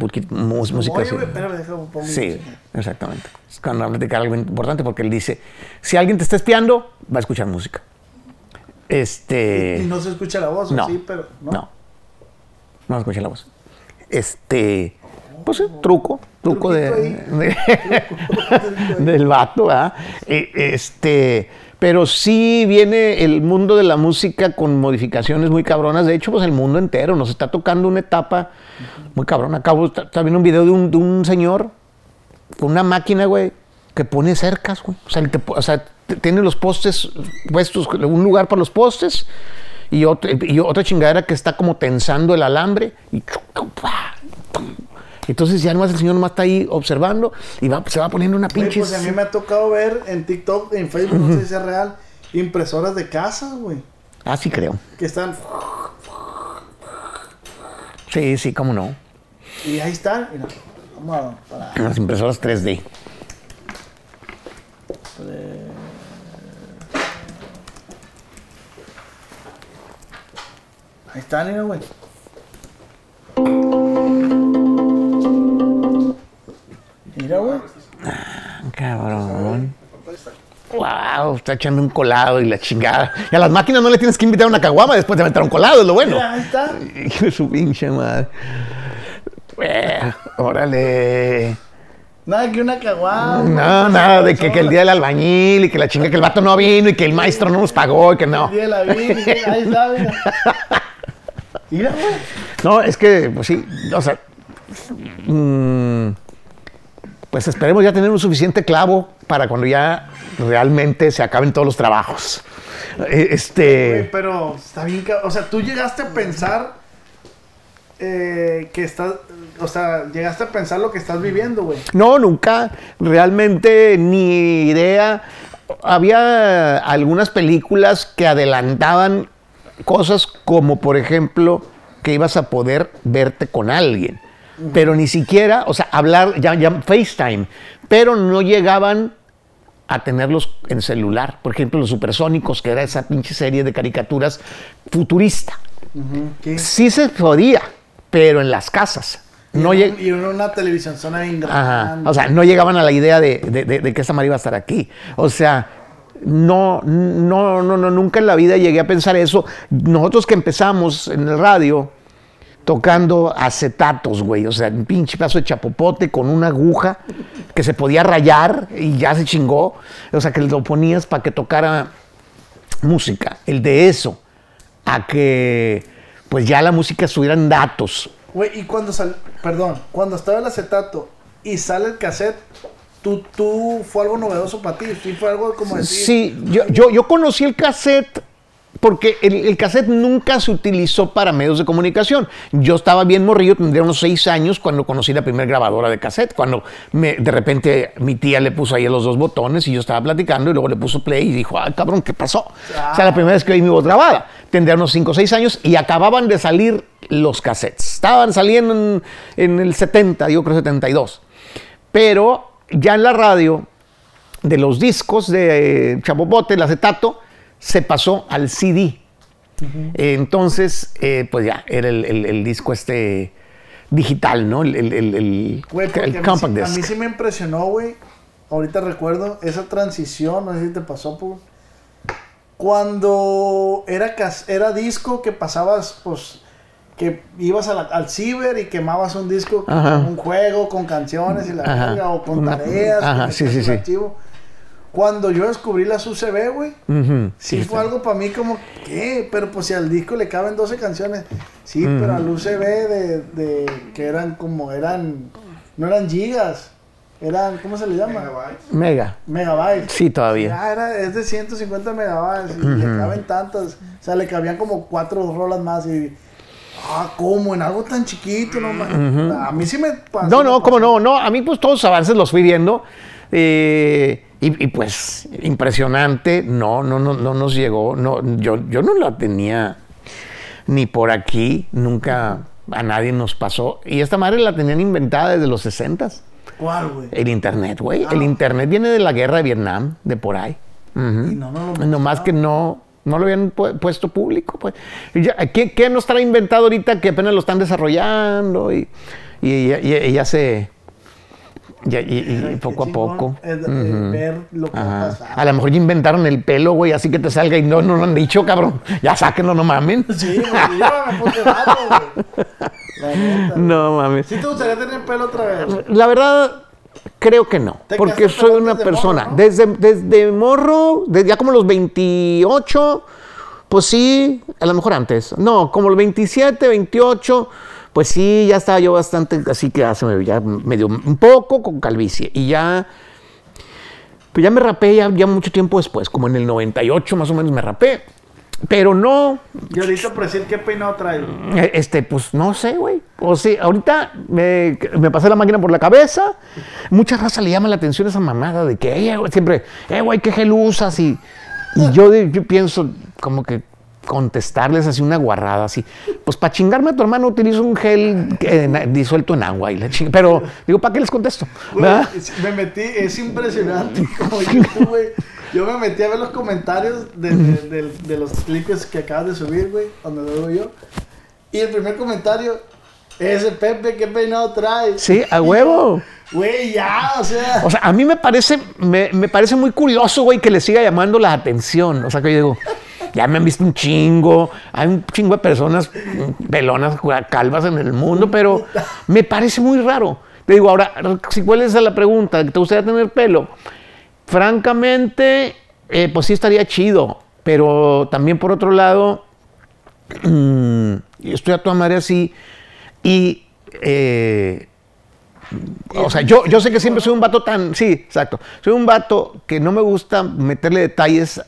música. Así. Sí, música. exactamente. Es cuando va a platicar algo importante porque él dice, si alguien te está espiando, va a escuchar música. Este... Y no se escucha la voz, ¿o no, sí, pero no. no. No se escucha la voz. Este... Pues sí, truco, truco de, de- del vato, ¿verdad? Eh, Este, pero sí viene el mundo de la música con modificaciones muy cabronas. De hecho, pues el mundo entero nos está tocando una etapa muy cabrona. Acabo viendo un video de un, de un señor con una máquina, güey, que pone cercas, güey. O sea, tiene los postes puestos, un lugar para los postes y, otro- y otra chingadera que está como tensando el alambre y entonces ya nomás el señor nomás está ahí observando y va, se va poniendo una Güey, pinche... pues a mí me ha tocado ver en TikTok, en Facebook, no sé si es real, impresoras de casa, güey. Ah, sí creo. Que están. Sí, sí, cómo no. Y ahí están. Mira, vamos a. Las impresoras 3D. ahí están, mira, güey. Mira, güey. Cabrón. Wow, está echando un colado y la chingada. Y a las máquinas no le tienes que invitar a una caguama después de meter un colado, es lo bueno. Mira, ahí está. Hijo de su pinche madre. Órale. Nada que una caguada. No, nada de que, que el día del albañil y que la chinga que el vato no vino y que el maestro no nos pagó y que no. El día de la Virgen, ahí está, mira. Mira, güey. No, es que, pues sí, o sea, mm, pues esperemos ya tener un suficiente clavo para cuando ya realmente se acaben todos los trabajos. Güey, Este, pero está bien, o sea, tú llegaste a pensar eh, que estás, o sea, llegaste a pensar lo que estás viviendo, güey. no, nunca, realmente ni idea. Había algunas películas que adelantaban cosas como, por ejemplo, que ibas a poder verte con alguien. Pero ni siquiera, o sea, hablar, ya, ya FaceTime, pero no llegaban a tenerlos en celular. Por ejemplo, los supersónicos, que era esa pinche serie de caricaturas futurista. ¿Qué? Sí se podía, pero en las casas. No y, y una, una televisión zona grande. O sea, no llegaban a la idea de, de- de- de que esta madre iba a estar aquí. O sea, no, no, no, no, nunca en la vida llegué a pensar eso. Nosotros que empezamos en el radio tocando acetatos, güey. O sea, un pinche pedazo de chapopote con una aguja que se podía rayar y ya se chingó. O sea, que lo ponías para que tocara música. El de eso a que pues ya la música estuviera en datos. Güey, y cuando sal, perdón, cuando estaba el acetato y sale el cassette, tú, tú, fue algo novedoso para ti, sí fue algo como decir, Sí, yo, yo, yo conocí el cassette porque el, el cassette nunca se utilizó para medios de comunicación. Yo estaba bien morrillo, tendría unos seis años cuando conocí la primera grabadora de cassette, cuando me- de repente mi tía le puso ahí los dos botones y yo estaba platicando y luego le puso play y dijo, ah, cabrón, ¿qué pasó? O sea, la primera vez que oí mi voz grabada. Tendría unos cinco o seis años y acababan de salir los cassettes. Estaban saliendo en, en el 70, yo creo 72. Pero ya en la radio, de los discos de eh, Chapopote, el acetato, se pasó al CD. Eh, entonces, eh, pues ya, era el, el- el disco este digital, ¿no? El, el, a mí, compact sí, a disc. mí sí me impresionó, güey. Ahorita recuerdo esa transición, no sé si te pasó, pues. Cuando era, era disco que pasabas, pues, que ibas a la- al ciber y quemabas un disco con un juego, con canciones y la verga, o con tareas. ajá, sí, sí, sí. archivo. Cuando yo descubrí las UCB, güey, Sí, fue algo para mí como, ¿qué? Pero pues si al disco le caben 12 canciones. Sí, pero al UCB de, de que eran como, eran, no eran gigas, eran, ¿cómo se le llama? Mega. Megabytes. Sí, todavía. Ah, era, es de 150 megabytes y le caben tantas. O sea, le cabían como cuatro rolas más y... Ah, ¿cómo? En algo tan chiquito, no mames. A mí sí me pasó. No, no, cómo no, no. A mí, pues todos los avances los fui viendo. eh, y, y, pues, impresionante. No, no, no, no nos llegó. No, yo, yo no la tenía ni por aquí. Nunca a nadie nos pasó. Y esta madre la tenían inventada desde los 60 ¿Cuál, güey? El internet, güey. El Ah. internet viene de la guerra de Vietnam, de por ahí. Ujú. Y no, no lo No más que no, no lo habían pu- puesto público, pues. Ya, ¿qué, qué nos trae inventado ahorita que apenas lo están desarrollando? Y, y, y- y ya se... y, poco a poco. es, Ujú. ver lo que va a lo mejor ya inventaron el pelo, güey, así que te salga y no, no lo han dicho, cabrón. Ya sáquenlo, no mamen. Sí, güey, me puse güey. Neta. No mames. ¿Sí te gustaría tener pelo otra vez? La verdad, creo que no. Porque soy una desde persona. morro, ¿no? desde, desde morro, desde ya como los 28, pues sí, a lo mejor antes. No, como los 27, 28, pues sí, ya estaba yo bastante, así que ya se me un poco con calvicie. Y ya. Pues ya me rapé ya, ya mucho tiempo después, como en el 98 más o menos me rapé. Pero no, Y ahorita por decir qué peinado trae. eh, Este, pues no sé, güey. O sea, ahorita me, me pasé la máquina por la cabeza. Mucha raza le llama la atención esa mamada de que "Eh, güey", siempre, eh, güey, qué gel usas. Y, y yo, yo pienso como que contestarles así una guarrada así. Pues para chingarme a tu hermano utilizo un gel eh, disuelto en agua. Y la ching- Pero digo, ¿para qué les contesto? Me metí, es impresionante como YouTube, güey. Yo me metí a ver los comentarios de, de- de- de los clips que acabas de subir, güey, donde lo veo yo. Y el primer comentario, ese Pepe, ¿qué peinado trae? Sí, a huevo. Güey, ya, o sea. O sea, a mí me parece, me, me parece muy curioso, güey, que le siga llamando la atención. O sea, que yo digo, ya me han visto un chingo, hay un chingo de personas pelonas, calvas en el mundo, pero me parece muy raro Te digo, ahora, si cuál es la pregunta, ¿te gustaría tener pelo? Francamente, eh, pues sí estaría chido, pero también por otro lado, mm, estoy a tu madre así y... eh, o sea, yo, yo sé que siempre soy un vato tan. Sí, exacto. Soy un vato que no me gusta meterle detalles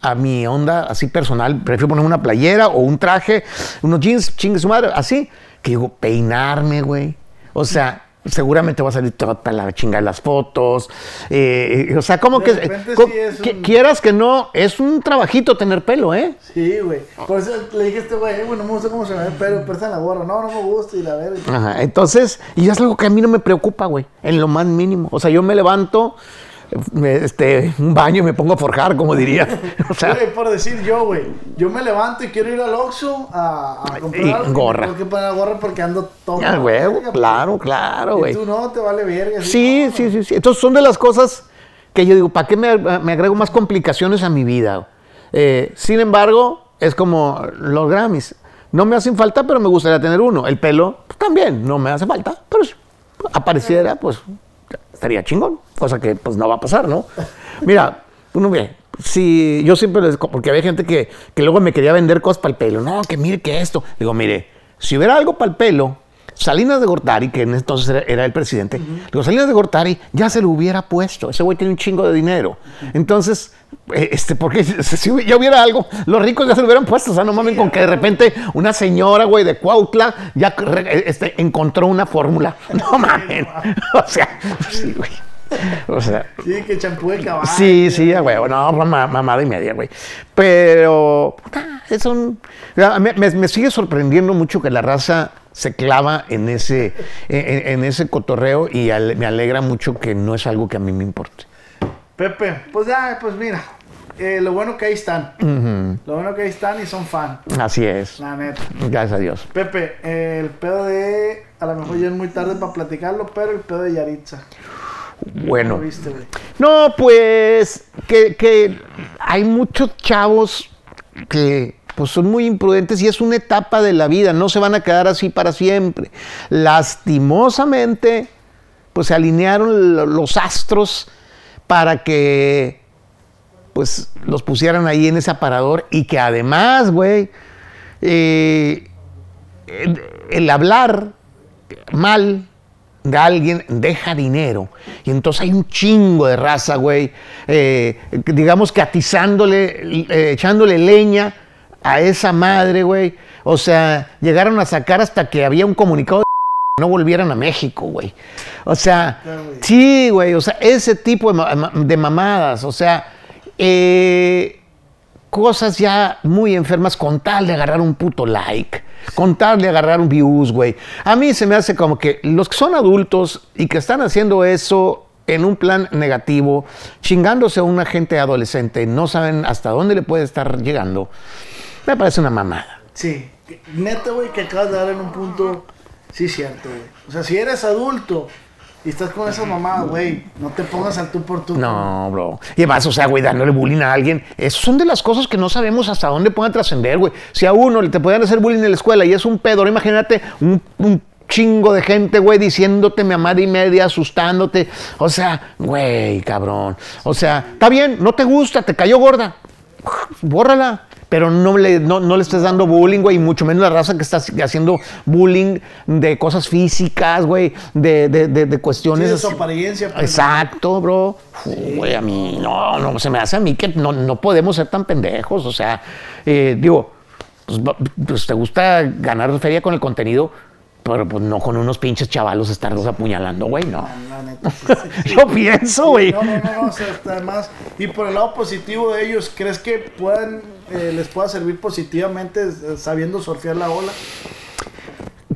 a mi onda así personal. Prefiero poner una playera o un traje, unos jeans, chingue su madre, así. Que digo, peinarme, güey. O sea, seguramente va a salir toda la chingada de las fotos. eh, o sea, como De que. co- sí es que- un- Quieras que no, es un trabajito tener pelo, ¿eh? Sí, güey. Por eso le dije a este güey, "Eh, güey, no me gusta cómo se me ve el pelo, pero está la gorra. No, no me gusta y la verga. Ajá, entonces, y es algo que a mí no me preocupa, güey, en lo más mínimo. O sea, yo me levanto, este, un baño y me pongo a forjar, como diría. O sea, por decir yo, güey, yo me levanto y quiero ir al Oxxo a, a comprar Y algo. gorra. Tengo que poner la gorra porque ando todo. ya, claro, claro, Y güey. tú no, te vale verga. Sí, no, sí, sí, sí. Entonces son de las cosas que yo digo, ¿para qué me, me agrego más complicaciones a mi vida? Eh, sin embargo, es como los Grammys. No me hacen falta, pero me gustaría tener uno. El pelo pues, también no me hace falta, pero si apareciera, pues estaría chingón. Cosa que pues no va a pasar, ¿no? Mira, uno ve, si yo siempre les, porque había gente que, que luego me quería vender cosas para el pelo. No, que mire que esto. Digo, mire, si hubiera algo para el pelo, Salinas de Gortari, que en entonces era, era el presidente, digo, Salinas de Gortari ya se lo hubiera puesto. Ese güey tiene un chingo de dinero. Entonces, eh, este, porque si ya hubiera algo, los ricos ya se lo hubieran puesto. O sea, no mamen con que de repente una señora, güey, de Cuautla ya este, encontró una fórmula. No mamen. O sea, sí, güey. O sea, Sí, que champú de caballo. Sí, sí, huevo. No, mamada y media, güey. Pero puta, es un... me- me sigue sorprendiendo mucho que la raza se clava en ese, en, en ese cotorreo y ale- me alegra mucho que no es algo que a mí me importe. Pepe, pues ya, pues mira. eh, lo bueno que ahí están. Lo bueno que ahí están y son fan. Así es. La neta. Gracias a Dios. Pepe, eh, el pedo de. A lo mejor ya es muy tarde para platicarlo, pero el pedo de Yaritza. Bueno. ¿Lo viste, güey? No, pues que, que hay muchos chavos que pues son muy imprudentes y es una etapa de la vida, no se van a quedar así para siempre. Lastimosamente, pues se alinearon lo- los astros para que pues los pusieran ahí en ese aparador y que además, güey, eh, el, el hablar mal de alguien deja dinero. Y entonces hay un chingo de raza, güey, eh, digamos que atizándole, eh, echándole leña a esa madre, güey. O sea, llegaron a sacar hasta que había un comunicado de no volvieran a México, güey. O sea, sí, güey, o sea, ese tipo de mamadas, o sea, eh, cosas ya muy enfermas con tal de agarrar un puto like, con tal de agarrar un views, güey. A mí se me hace como que los que son adultos y que están haciendo eso en un plan negativo, chingándose a una gente adolescente, no saben hasta dónde le puede estar llegando, me parece una mamada. Sí. Neta, güey, que acabas de dar en un punto. Sí, cierto, güey. O sea, si eres adulto y estás con esa mamá, güey, no te pongas al tú por tú. No, bro. Y además, o sea, güey, dándole bullying a alguien. Esas son de las cosas que no sabemos hasta dónde puedan trascender, güey. Si a uno le te pueden hacer bullying en la escuela y es un pedo, ahora imagínate un, un chingo de gente, güey, diciéndote mi madre y media, asustándote. O sea, güey, cabrón. O sea, está bien, no te gusta, te cayó gorda. Bórrala. Pero no le, no, no le estés dando bullying, güey, y mucho menos la raza que está haciendo bullying de cosas físicas, güey, de, de, de, de Sí, cuestiones. de su apariencia. pues. Exacto, bro. Güey, a mí, no, no, se me hace a mí que no, no podemos ser tan pendejos. O sea, eh, digo, pues, pues, te gusta ganar feria con el contenido, pero pues no con unos pinches chavalos estarlos apuñalando, güey, no. La neta, sí, sí, sí. Yo pienso, güey. No, no, no, no, o sea, además. Y por el lado positivo de ellos, ¿crees que puedan, eh, les pueda servir positivamente eh, sabiendo surfear la ola?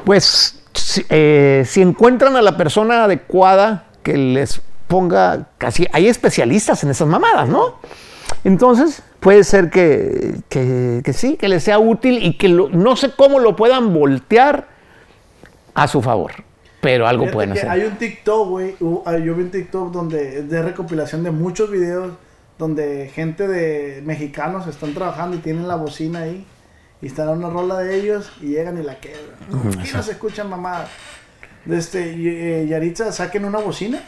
Pues si, eh, si encuentran a la persona adecuada que les ponga casi. Hay especialistas en esas mamadas, ¿no? Entonces, puede ser que, que- que sí, que les sea útil y que lo- no sé cómo lo puedan voltear a su favor. Pero algo Fíjate pueden hacer. Hay un TikTok, güey. ah, Yo vi un TikTok donde es de recopilación de muchos videos donde gente de mexicanos están trabajando y tienen la bocina ahí. Y están en una rola de ellos y llegan y la quebran. Aquí no se escuchan mamadas. De este, y, eh, Yaritza, saquen una bocina.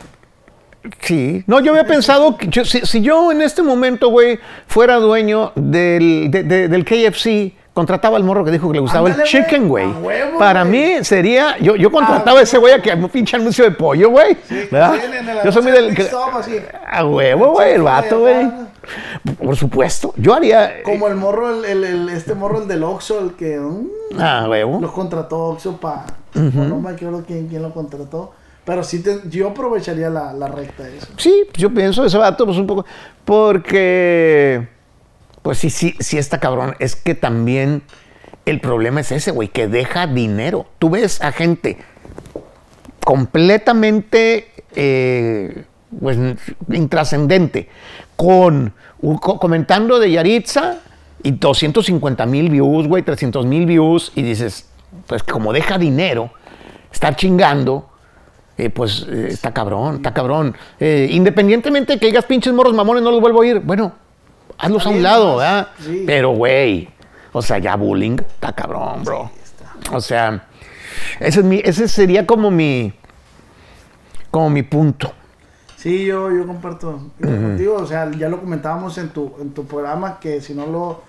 Sí, no, yo había pensado que yo- si, si yo en este momento, güey, fuera dueño del, de- de- del KFC, contrataba al morro que dijo que le gustaba Ándale, el chicken, güey, güey. a huevo, Para mí sería, yo, yo contrataba Ah, a ese güey a que un pinche anuncio de pollo, güey. Sí, Yo soy muy del... a huevo, güey, el vato, güey. Por supuesto, yo haría... Como el morro, el, el- este morro, el del Oxxo, el que mm, Ah, huevo. lo contrató Oxxo para... No me acuerdo quién, quién lo contrató. Pero sí, te- yo aprovecharía la, la recta de eso. Sí, yo pienso ese vato, pues un poco. Porque, pues sí, sí, sí está cabrón. Es que también el problema es ese, güey, que deja dinero. Tú ves a gente completamente, eh, pues, intrascendente, con, comentando de Yaritza y 250 mil views, güey, 300 mil views, y dices, pues como deja dinero, estar chingando, eh, pues eh, está cabrón, está cabrón. Independientemente de que digas pinches morros mamones, no los vuelvo a ir. Bueno, hazlos a un lado. ¿verdad? Sí. Pero, güey, o sea, ya bullying, está cabrón, bro. O sea, ese, es mi, ese sería como mi, como mi punto. Sí, yo, yo comparto igual contigo. O sea, ya lo comentábamos en tu, en tu programa que si no lo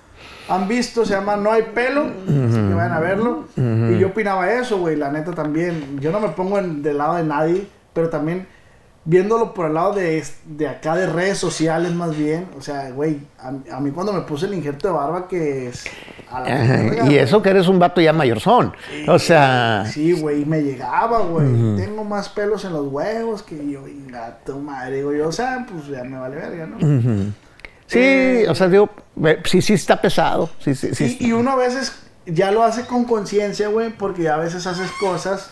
han visto, se llama No hay pelo. Así que vayan a verlo. Y yo opinaba eso, güey. La neta también. Yo no me pongo en, del lado de nadie, pero también viéndolo por el lado de, de acá de redes sociales más bien. O sea, güey, a, a mí cuando me puse el injerto de barba que es... a la verga, y eso que eres un vato ya mayorzón. O sea, Sí, güey, y me llegaba, güey. Tengo más pelos en los huevos que yo, venga, tu madre, güey. O sea, pues ya me vale verga, ¿no? sí, Eh, o sea, digo, sí, sí está pesado. Sí, sí, sí. Y, y uno a veces ya lo hace con conciencia, güey, porque a veces haces cosas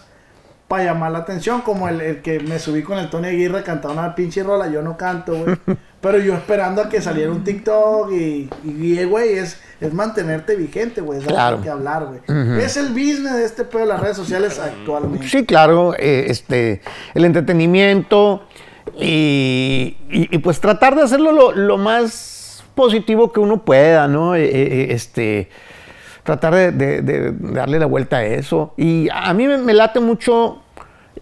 para llamar la atención, como el, el que me subí con el Tony Aguirre a cantar una pinche rola, yo no canto, güey. pero yo esperando a que saliera un TikTok y, y, y, güey, es, es mantenerte vigente, güey, es Claro. algo que hablar, güey. Es el business de este pedo de las redes sociales actualmente. Sí, claro, eh, este, el entretenimiento y, y- y, pues tratar de hacerlo lo, lo más positivo que uno pueda, ¿no? Eh, eh, este, tratar de, de- de darle la vuelta a eso. Y a mí me, me late mucho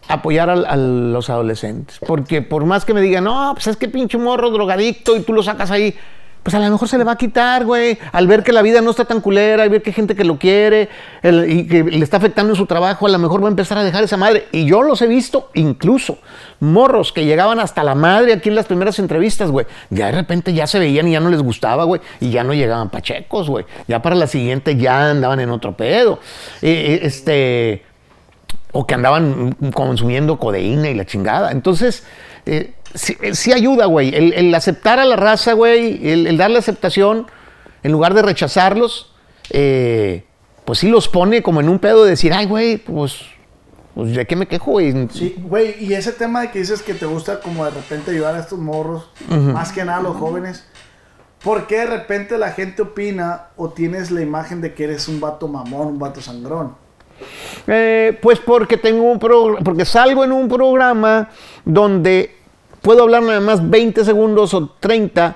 apoyar a, los adolescentes, porque por más que me digan, no, pues es que pinche morro drogadicto y tú lo sacas ahí. Pues a lo mejor se le va a quitar, güey, al ver que la vida no está tan culera, al ver que hay gente que lo quiere el- y que le está afectando su trabajo, a lo mejor va a empezar a dejar esa madre. Y yo los he visto, incluso, morros que llegaban hasta la madre aquí en las primeras entrevistas, güey. Ya de repente ya se veían y ya no les gustaba, güey, y ya no llegaban pachecos, güey. Ya para la siguiente ya andaban en otro pedo. Eh, eh, este o que andaban consumiendo codeína y la chingada. Entonces, eh, sí, eh, sí ayuda, güey. El, el aceptar a la raza, güey, el, el darle aceptación, en lugar de rechazarlos, eh, pues sí los pone como en un pedo de decir, ay, güey, pues, pues ¿de qué me quejo, güey? Sí, güey, y ese tema de que dices que te gusta como de repente ayudar a estos morros, más que nada a los jóvenes, ¿por qué de repente la gente opina o tienes la imagen de que eres un vato mamón, un vato sangrón? Eh, pues porque tengo un programa, porque salgo en un programa donde puedo hablar nada más 20 segundos o 30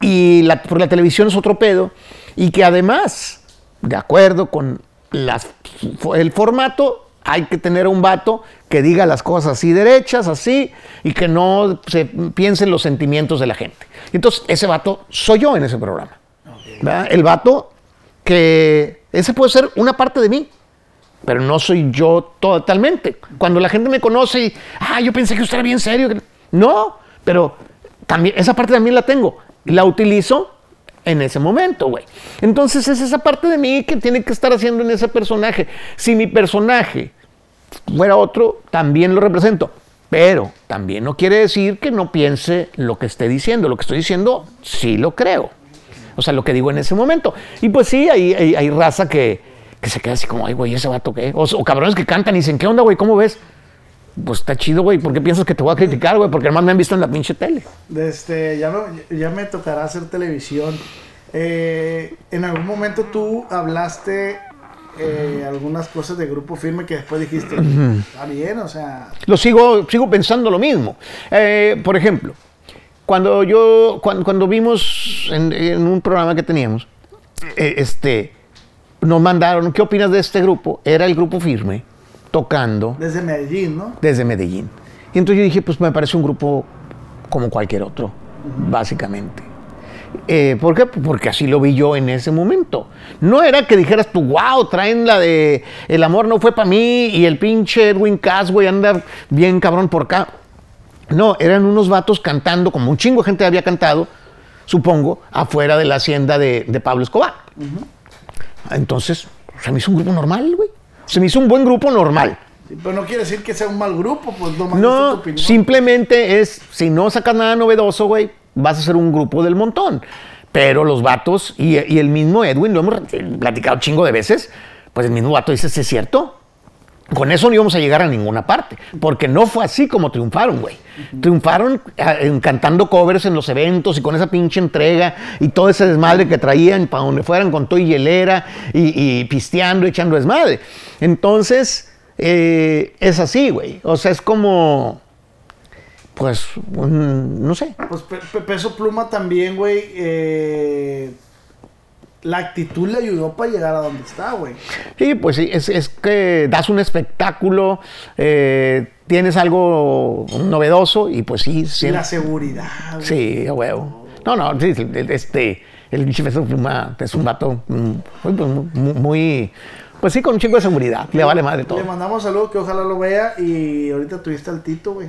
y la, por la televisión es otro pedo y que además, de acuerdo con el formato, hay que tener un vato que diga las cosas así derechas, así, y que no se piense en los sentimientos de la gente. Entonces, ese vato soy yo en ese programa. El vato que ese puede ser una parte de mí, pero no soy yo totalmente. Cuando la gente me conoce y, ah, yo pensé que usted era bien serio. No, pero también, esa parte también la tengo. La utilizo en ese momento, güey. Entonces es esa parte de mí que tiene que estar haciendo en ese personaje. Si mi personaje fuera otro, también lo represento. Pero también no quiere decir que no piense lo que esté diciendo. Lo que estoy diciendo, sí lo creo. O sea, lo que digo en ese momento. Y pues sí, hay, hay, hay raza que, que se queda así como, ay, güey, ese vato qué. O, o cabrones que cantan y dicen, ¿qué onda, güey? ¿Cómo ves? Pues está chido, güey. ¿Por qué piensas que te voy a criticar, güey? Porque además me han visto en la pinche tele. Este, ya, me, ya me tocará hacer televisión. Eh, en algún momento tú hablaste eh, algunas cosas de grupo firme que después dijiste, está bien, o sea, Lo sigo, sigo pensando lo mismo. Eh, por ejemplo, cuando yo, cuando, cuando vimos en, en un programa que teníamos, eh, este, nos mandaron, ¿qué opinas de este grupo? Era el grupo firme. tocando Desde Medellín, ¿no? desde Medellín. Y entonces yo dije, pues me parece un grupo como cualquier otro, básicamente. Eh, ¿Por qué? Porque así lo vi yo en ese momento. No era que dijeras tú, wow, traen la de El amor no fue para mí y el pinche Edwin Cass, güey, anda bien cabrón por acá. No, eran unos vatos cantando, como un chingo de gente había cantado, supongo, afuera de la hacienda de, de Pablo Escobar. Entonces, se me hizo un grupo normal, güey. Se me hizo un buen grupo normal. Sí, pero no quiere decir que sea un mal grupo, pues diste tu No, opinión. simplemente es, si no sacas nada novedoso, güey, vas a ser un grupo del montón. Pero los vatos y, y el mismo Edwin, lo hemos platicado chingo de veces, pues el mismo vato dice, "Sí es cierto. Con eso no íbamos a llegar a ninguna parte, porque no fue así como triunfaron, güey. Triunfaron eh, cantando covers en los eventos y con esa pinche entrega y todo ese desmadre que traían para donde fueran con todo y hielera y, y pisteando, echando desmadre. Entonces, eh, es así, güey. O sea, es como, pues, no sé. Pues Pe- Pe- Peso Pluma también, güey. eh, la actitud le ayudó para llegar a donde está, güey. Sí, pues sí, es, es que das un espectáculo, eh, tienes algo novedoso y pues sí, Y sí, la seguridad. güey. sí, a huevo. No, no, sí, este, el pinche Pluma es un vato mm, muy, pues, muy, muy- pues sí, con un chingo de seguridad, le vale madre todo. Le mandamos saludos que ojalá lo vea. Y ahorita tuviste al Tito, güey.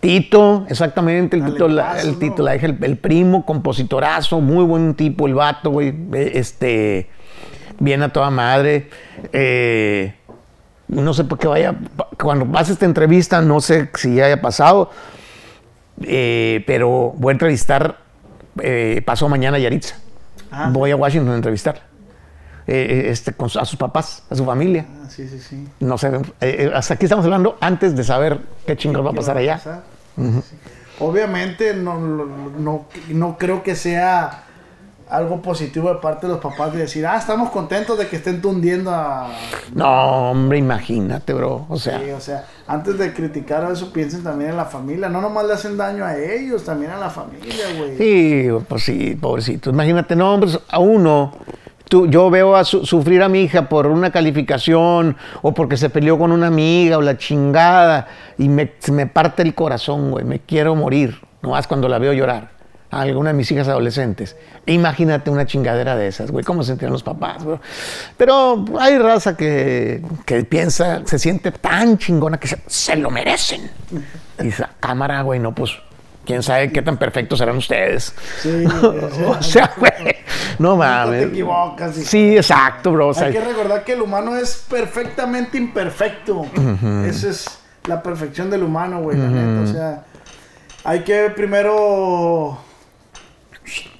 Tito, exactamente, el Dale Tito, paso, el, la el, el primo, compositorazo, muy buen tipo, el vato, güey, este, bien a toda madre. eh, no sé por qué vaya, cuando pase esta entrevista, no sé si ya haya pasado, eh, pero voy a entrevistar, eh, pasó mañana a Yaritza. Ah, voy a Washington a entrevistar. Eh, este, con a sus papás, a su familia. Ah, sí, sí, sí. No sé, eh, eh, hasta aquí estamos hablando antes de saber qué chingados va a ¿Qué pasar allá. pasar? Sí. Obviamente no, no, no, creo que sea algo positivo de parte de los papás de decir, ah, estamos contentos de que estén tundiendo a... No, hombre, imagínate, bro. O sea, Sí, o sea, antes de criticar a eso, piensen también en la familia. No nomás le hacen daño a ellos, también a la familia, güey. sí, pues sí, pobrecito. Imagínate, no, pues a uno. Tú, yo veo a su- sufrir a mi hija por una calificación o porque se peleó con una amiga o la chingada y me, me parte el corazón, güey. Me quiero morir, nomás cuando la veo llorar. A alguna de mis hijas adolescentes. Imagínate una chingadera de esas, güey. ¿Cómo se sentían los papás, bro? Pero hay raza que, que piensa, se siente tan chingona que se, se lo merecen. Y esa cámara, güey, no, pues, quién sabe qué tan perfectos serán ustedes. Sí, o sea, güey, no mames. te equivocas, hijo. Sí, exacto, bro. O sea, Hay que recordar que el humano es perfectamente imperfecto. Esa es la perfección del humano, güey, la neta. O sea, hay que primero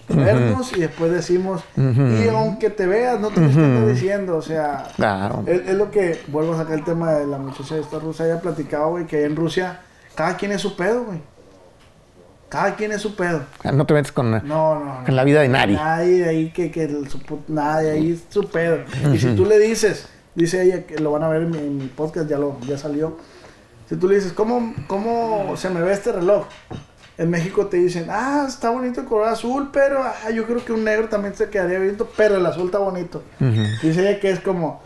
vernos y después decimos, y aunque te veas, no te lo estás diciendo, o sea, claro. es, es lo que, vuelvo a sacar el tema de la muchacha esta rusa, ella platicaba, güey, que en Rusia cada quien es su pedo, güey. Cada quien es su pedo. No te metes con, No, no, con la vida de nadie. Nadie de ahí que, que el- su nadie ahí es su pedo. Y si tú le dices, dice ella que lo van a ver en mi, en mi podcast, ya lo, ya salió. Si tú le dices, ¿cómo, ¿cómo se me ve este reloj? En México te dicen, ah, está bonito el color azul, pero ah, yo creo que un negro también se quedaría bonito, pero el azul está bonito. Dice ella que es como,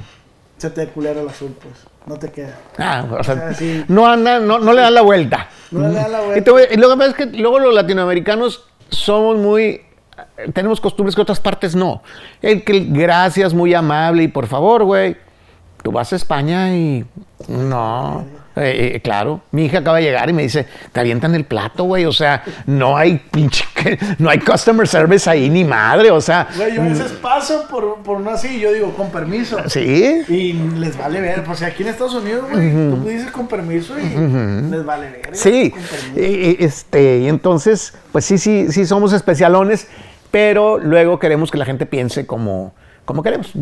se te culera el azul, pues, no te queda. Ah, o sea, O sea, sí. no, anda, no, no le dan la vuelta. No le dan la vuelta. Y, te y lo que pasa es que luego los latinoamericanos somos muy. Tenemos costumbres que otras partes no. El que gracias, muy amable y por favor, güey. Tú vas a España y. No. Eh, eh, claro, mi hija acaba de llegar y me dice, te avientan el plato, güey. O sea, no hay pinche, no hay customer service ahí ni madre. O sea, Güey, yo a veces paso por, por una así y yo digo, con permiso. sí. Y les vale ver, pues aquí en Estados Unidos, güey, tú dices con permiso y les vale ver. Sí, eh, este, y entonces, pues sí, sí, sí somos especialones, pero luego queremos que la gente piense como, como queremos.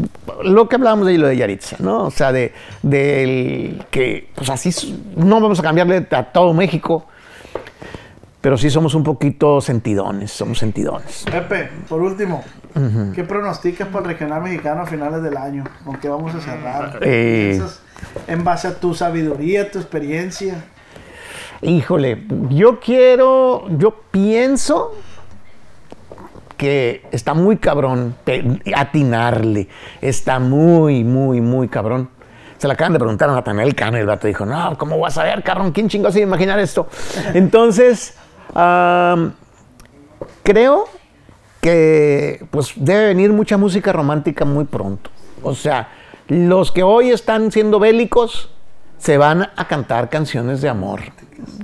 Lo que hablábamos de lo de Yaritza, ¿no? O sea, de, del que, pues así, no vamos a cambiarle a todo México, pero sí somos un poquito sentidones, somos sentidones. Pepe, por último, ¿qué pronosticas para el regional mexicano a finales del año? ¿Con qué vamos a cerrar? Eh. En base a tu sabiduría, tu experiencia. Híjole, yo quiero, yo pienso que está muy cabrón atinarle. Está muy, muy, muy cabrón. Se la acaban de preguntar a Nathaniel Cano el vato dijo, no, ¿cómo vas a ver, cabrón? ¿Quién chingo así imaginar esto? Entonces, creo que pues debe venir mucha música romántica muy pronto. O sea, los que hoy están siendo bélicos se van a cantar canciones de amor.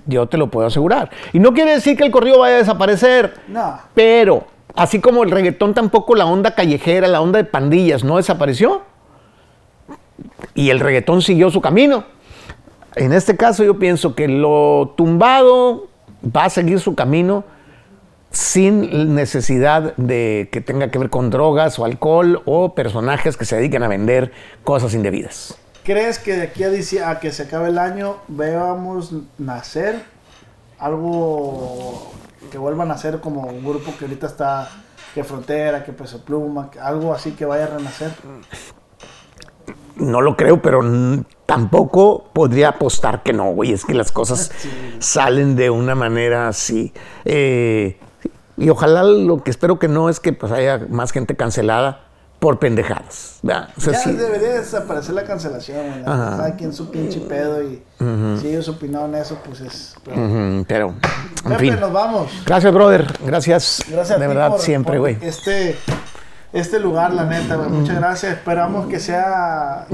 Yo te lo puedo asegurar. Y no quiere decir que el corrido vaya a desaparecer. No. Pero, así como el reggaetón tampoco la onda callejera, la onda de pandillas no desapareció. Y el reggaetón siguió su camino. En este caso yo pienso que lo tumbado va a seguir su camino sin necesidad de que tenga que ver con drogas o alcohol o personajes que se dediquen a vender cosas indebidas. ¿Crees que de aquí a, que se acabe el año veamos nacer algo que vuelva a nacer como un grupo que ahorita está, que Frontera, que Peso Pluma, que algo así que vaya a renacer? No lo creo, pero tampoco podría apostar que no, güey. Es que las cosas salen de una manera así. Eh, y ojalá lo que espero que no es que pues, haya más gente cancelada por pendejadas. ¿verdad? O sea, ya sí. debería desaparecer la cancelación. Cada quien su pinche pedo y si ellos opinaron eso, pues es... pero- Ujú, pero, en Pepe, fin. nos vamos. Gracias, brother. Gracias. Gracias a de ti verdad, por- siempre, güey. Este, este lugar, la neta, güey. Muchas gracias. Esperamos que sea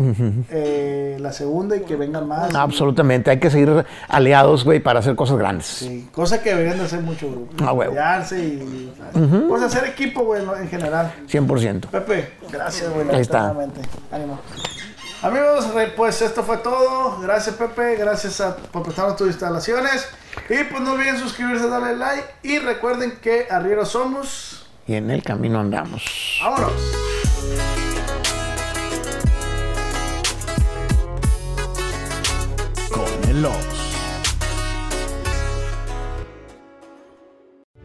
eh, la segunda y que vengan más. Absolutamente. Hay que seguir aliados, güey, para hacer cosas grandes. Sí, cosa que deberían de hacer mucho grupo. Ah. Apoyarse y. Pues hacer equipo, güey, en general. 100%. Pepe, gracias, güey. Ahí está. Ánimo. Amigos, pues esto fue todo. Gracias, Pepe. Gracias a- por prestarnos tus instalaciones. Y pues no olviden suscribirse, darle like. Y recuerden que arrieros somos. Y en el camino andamos. ¡Vámonos! Con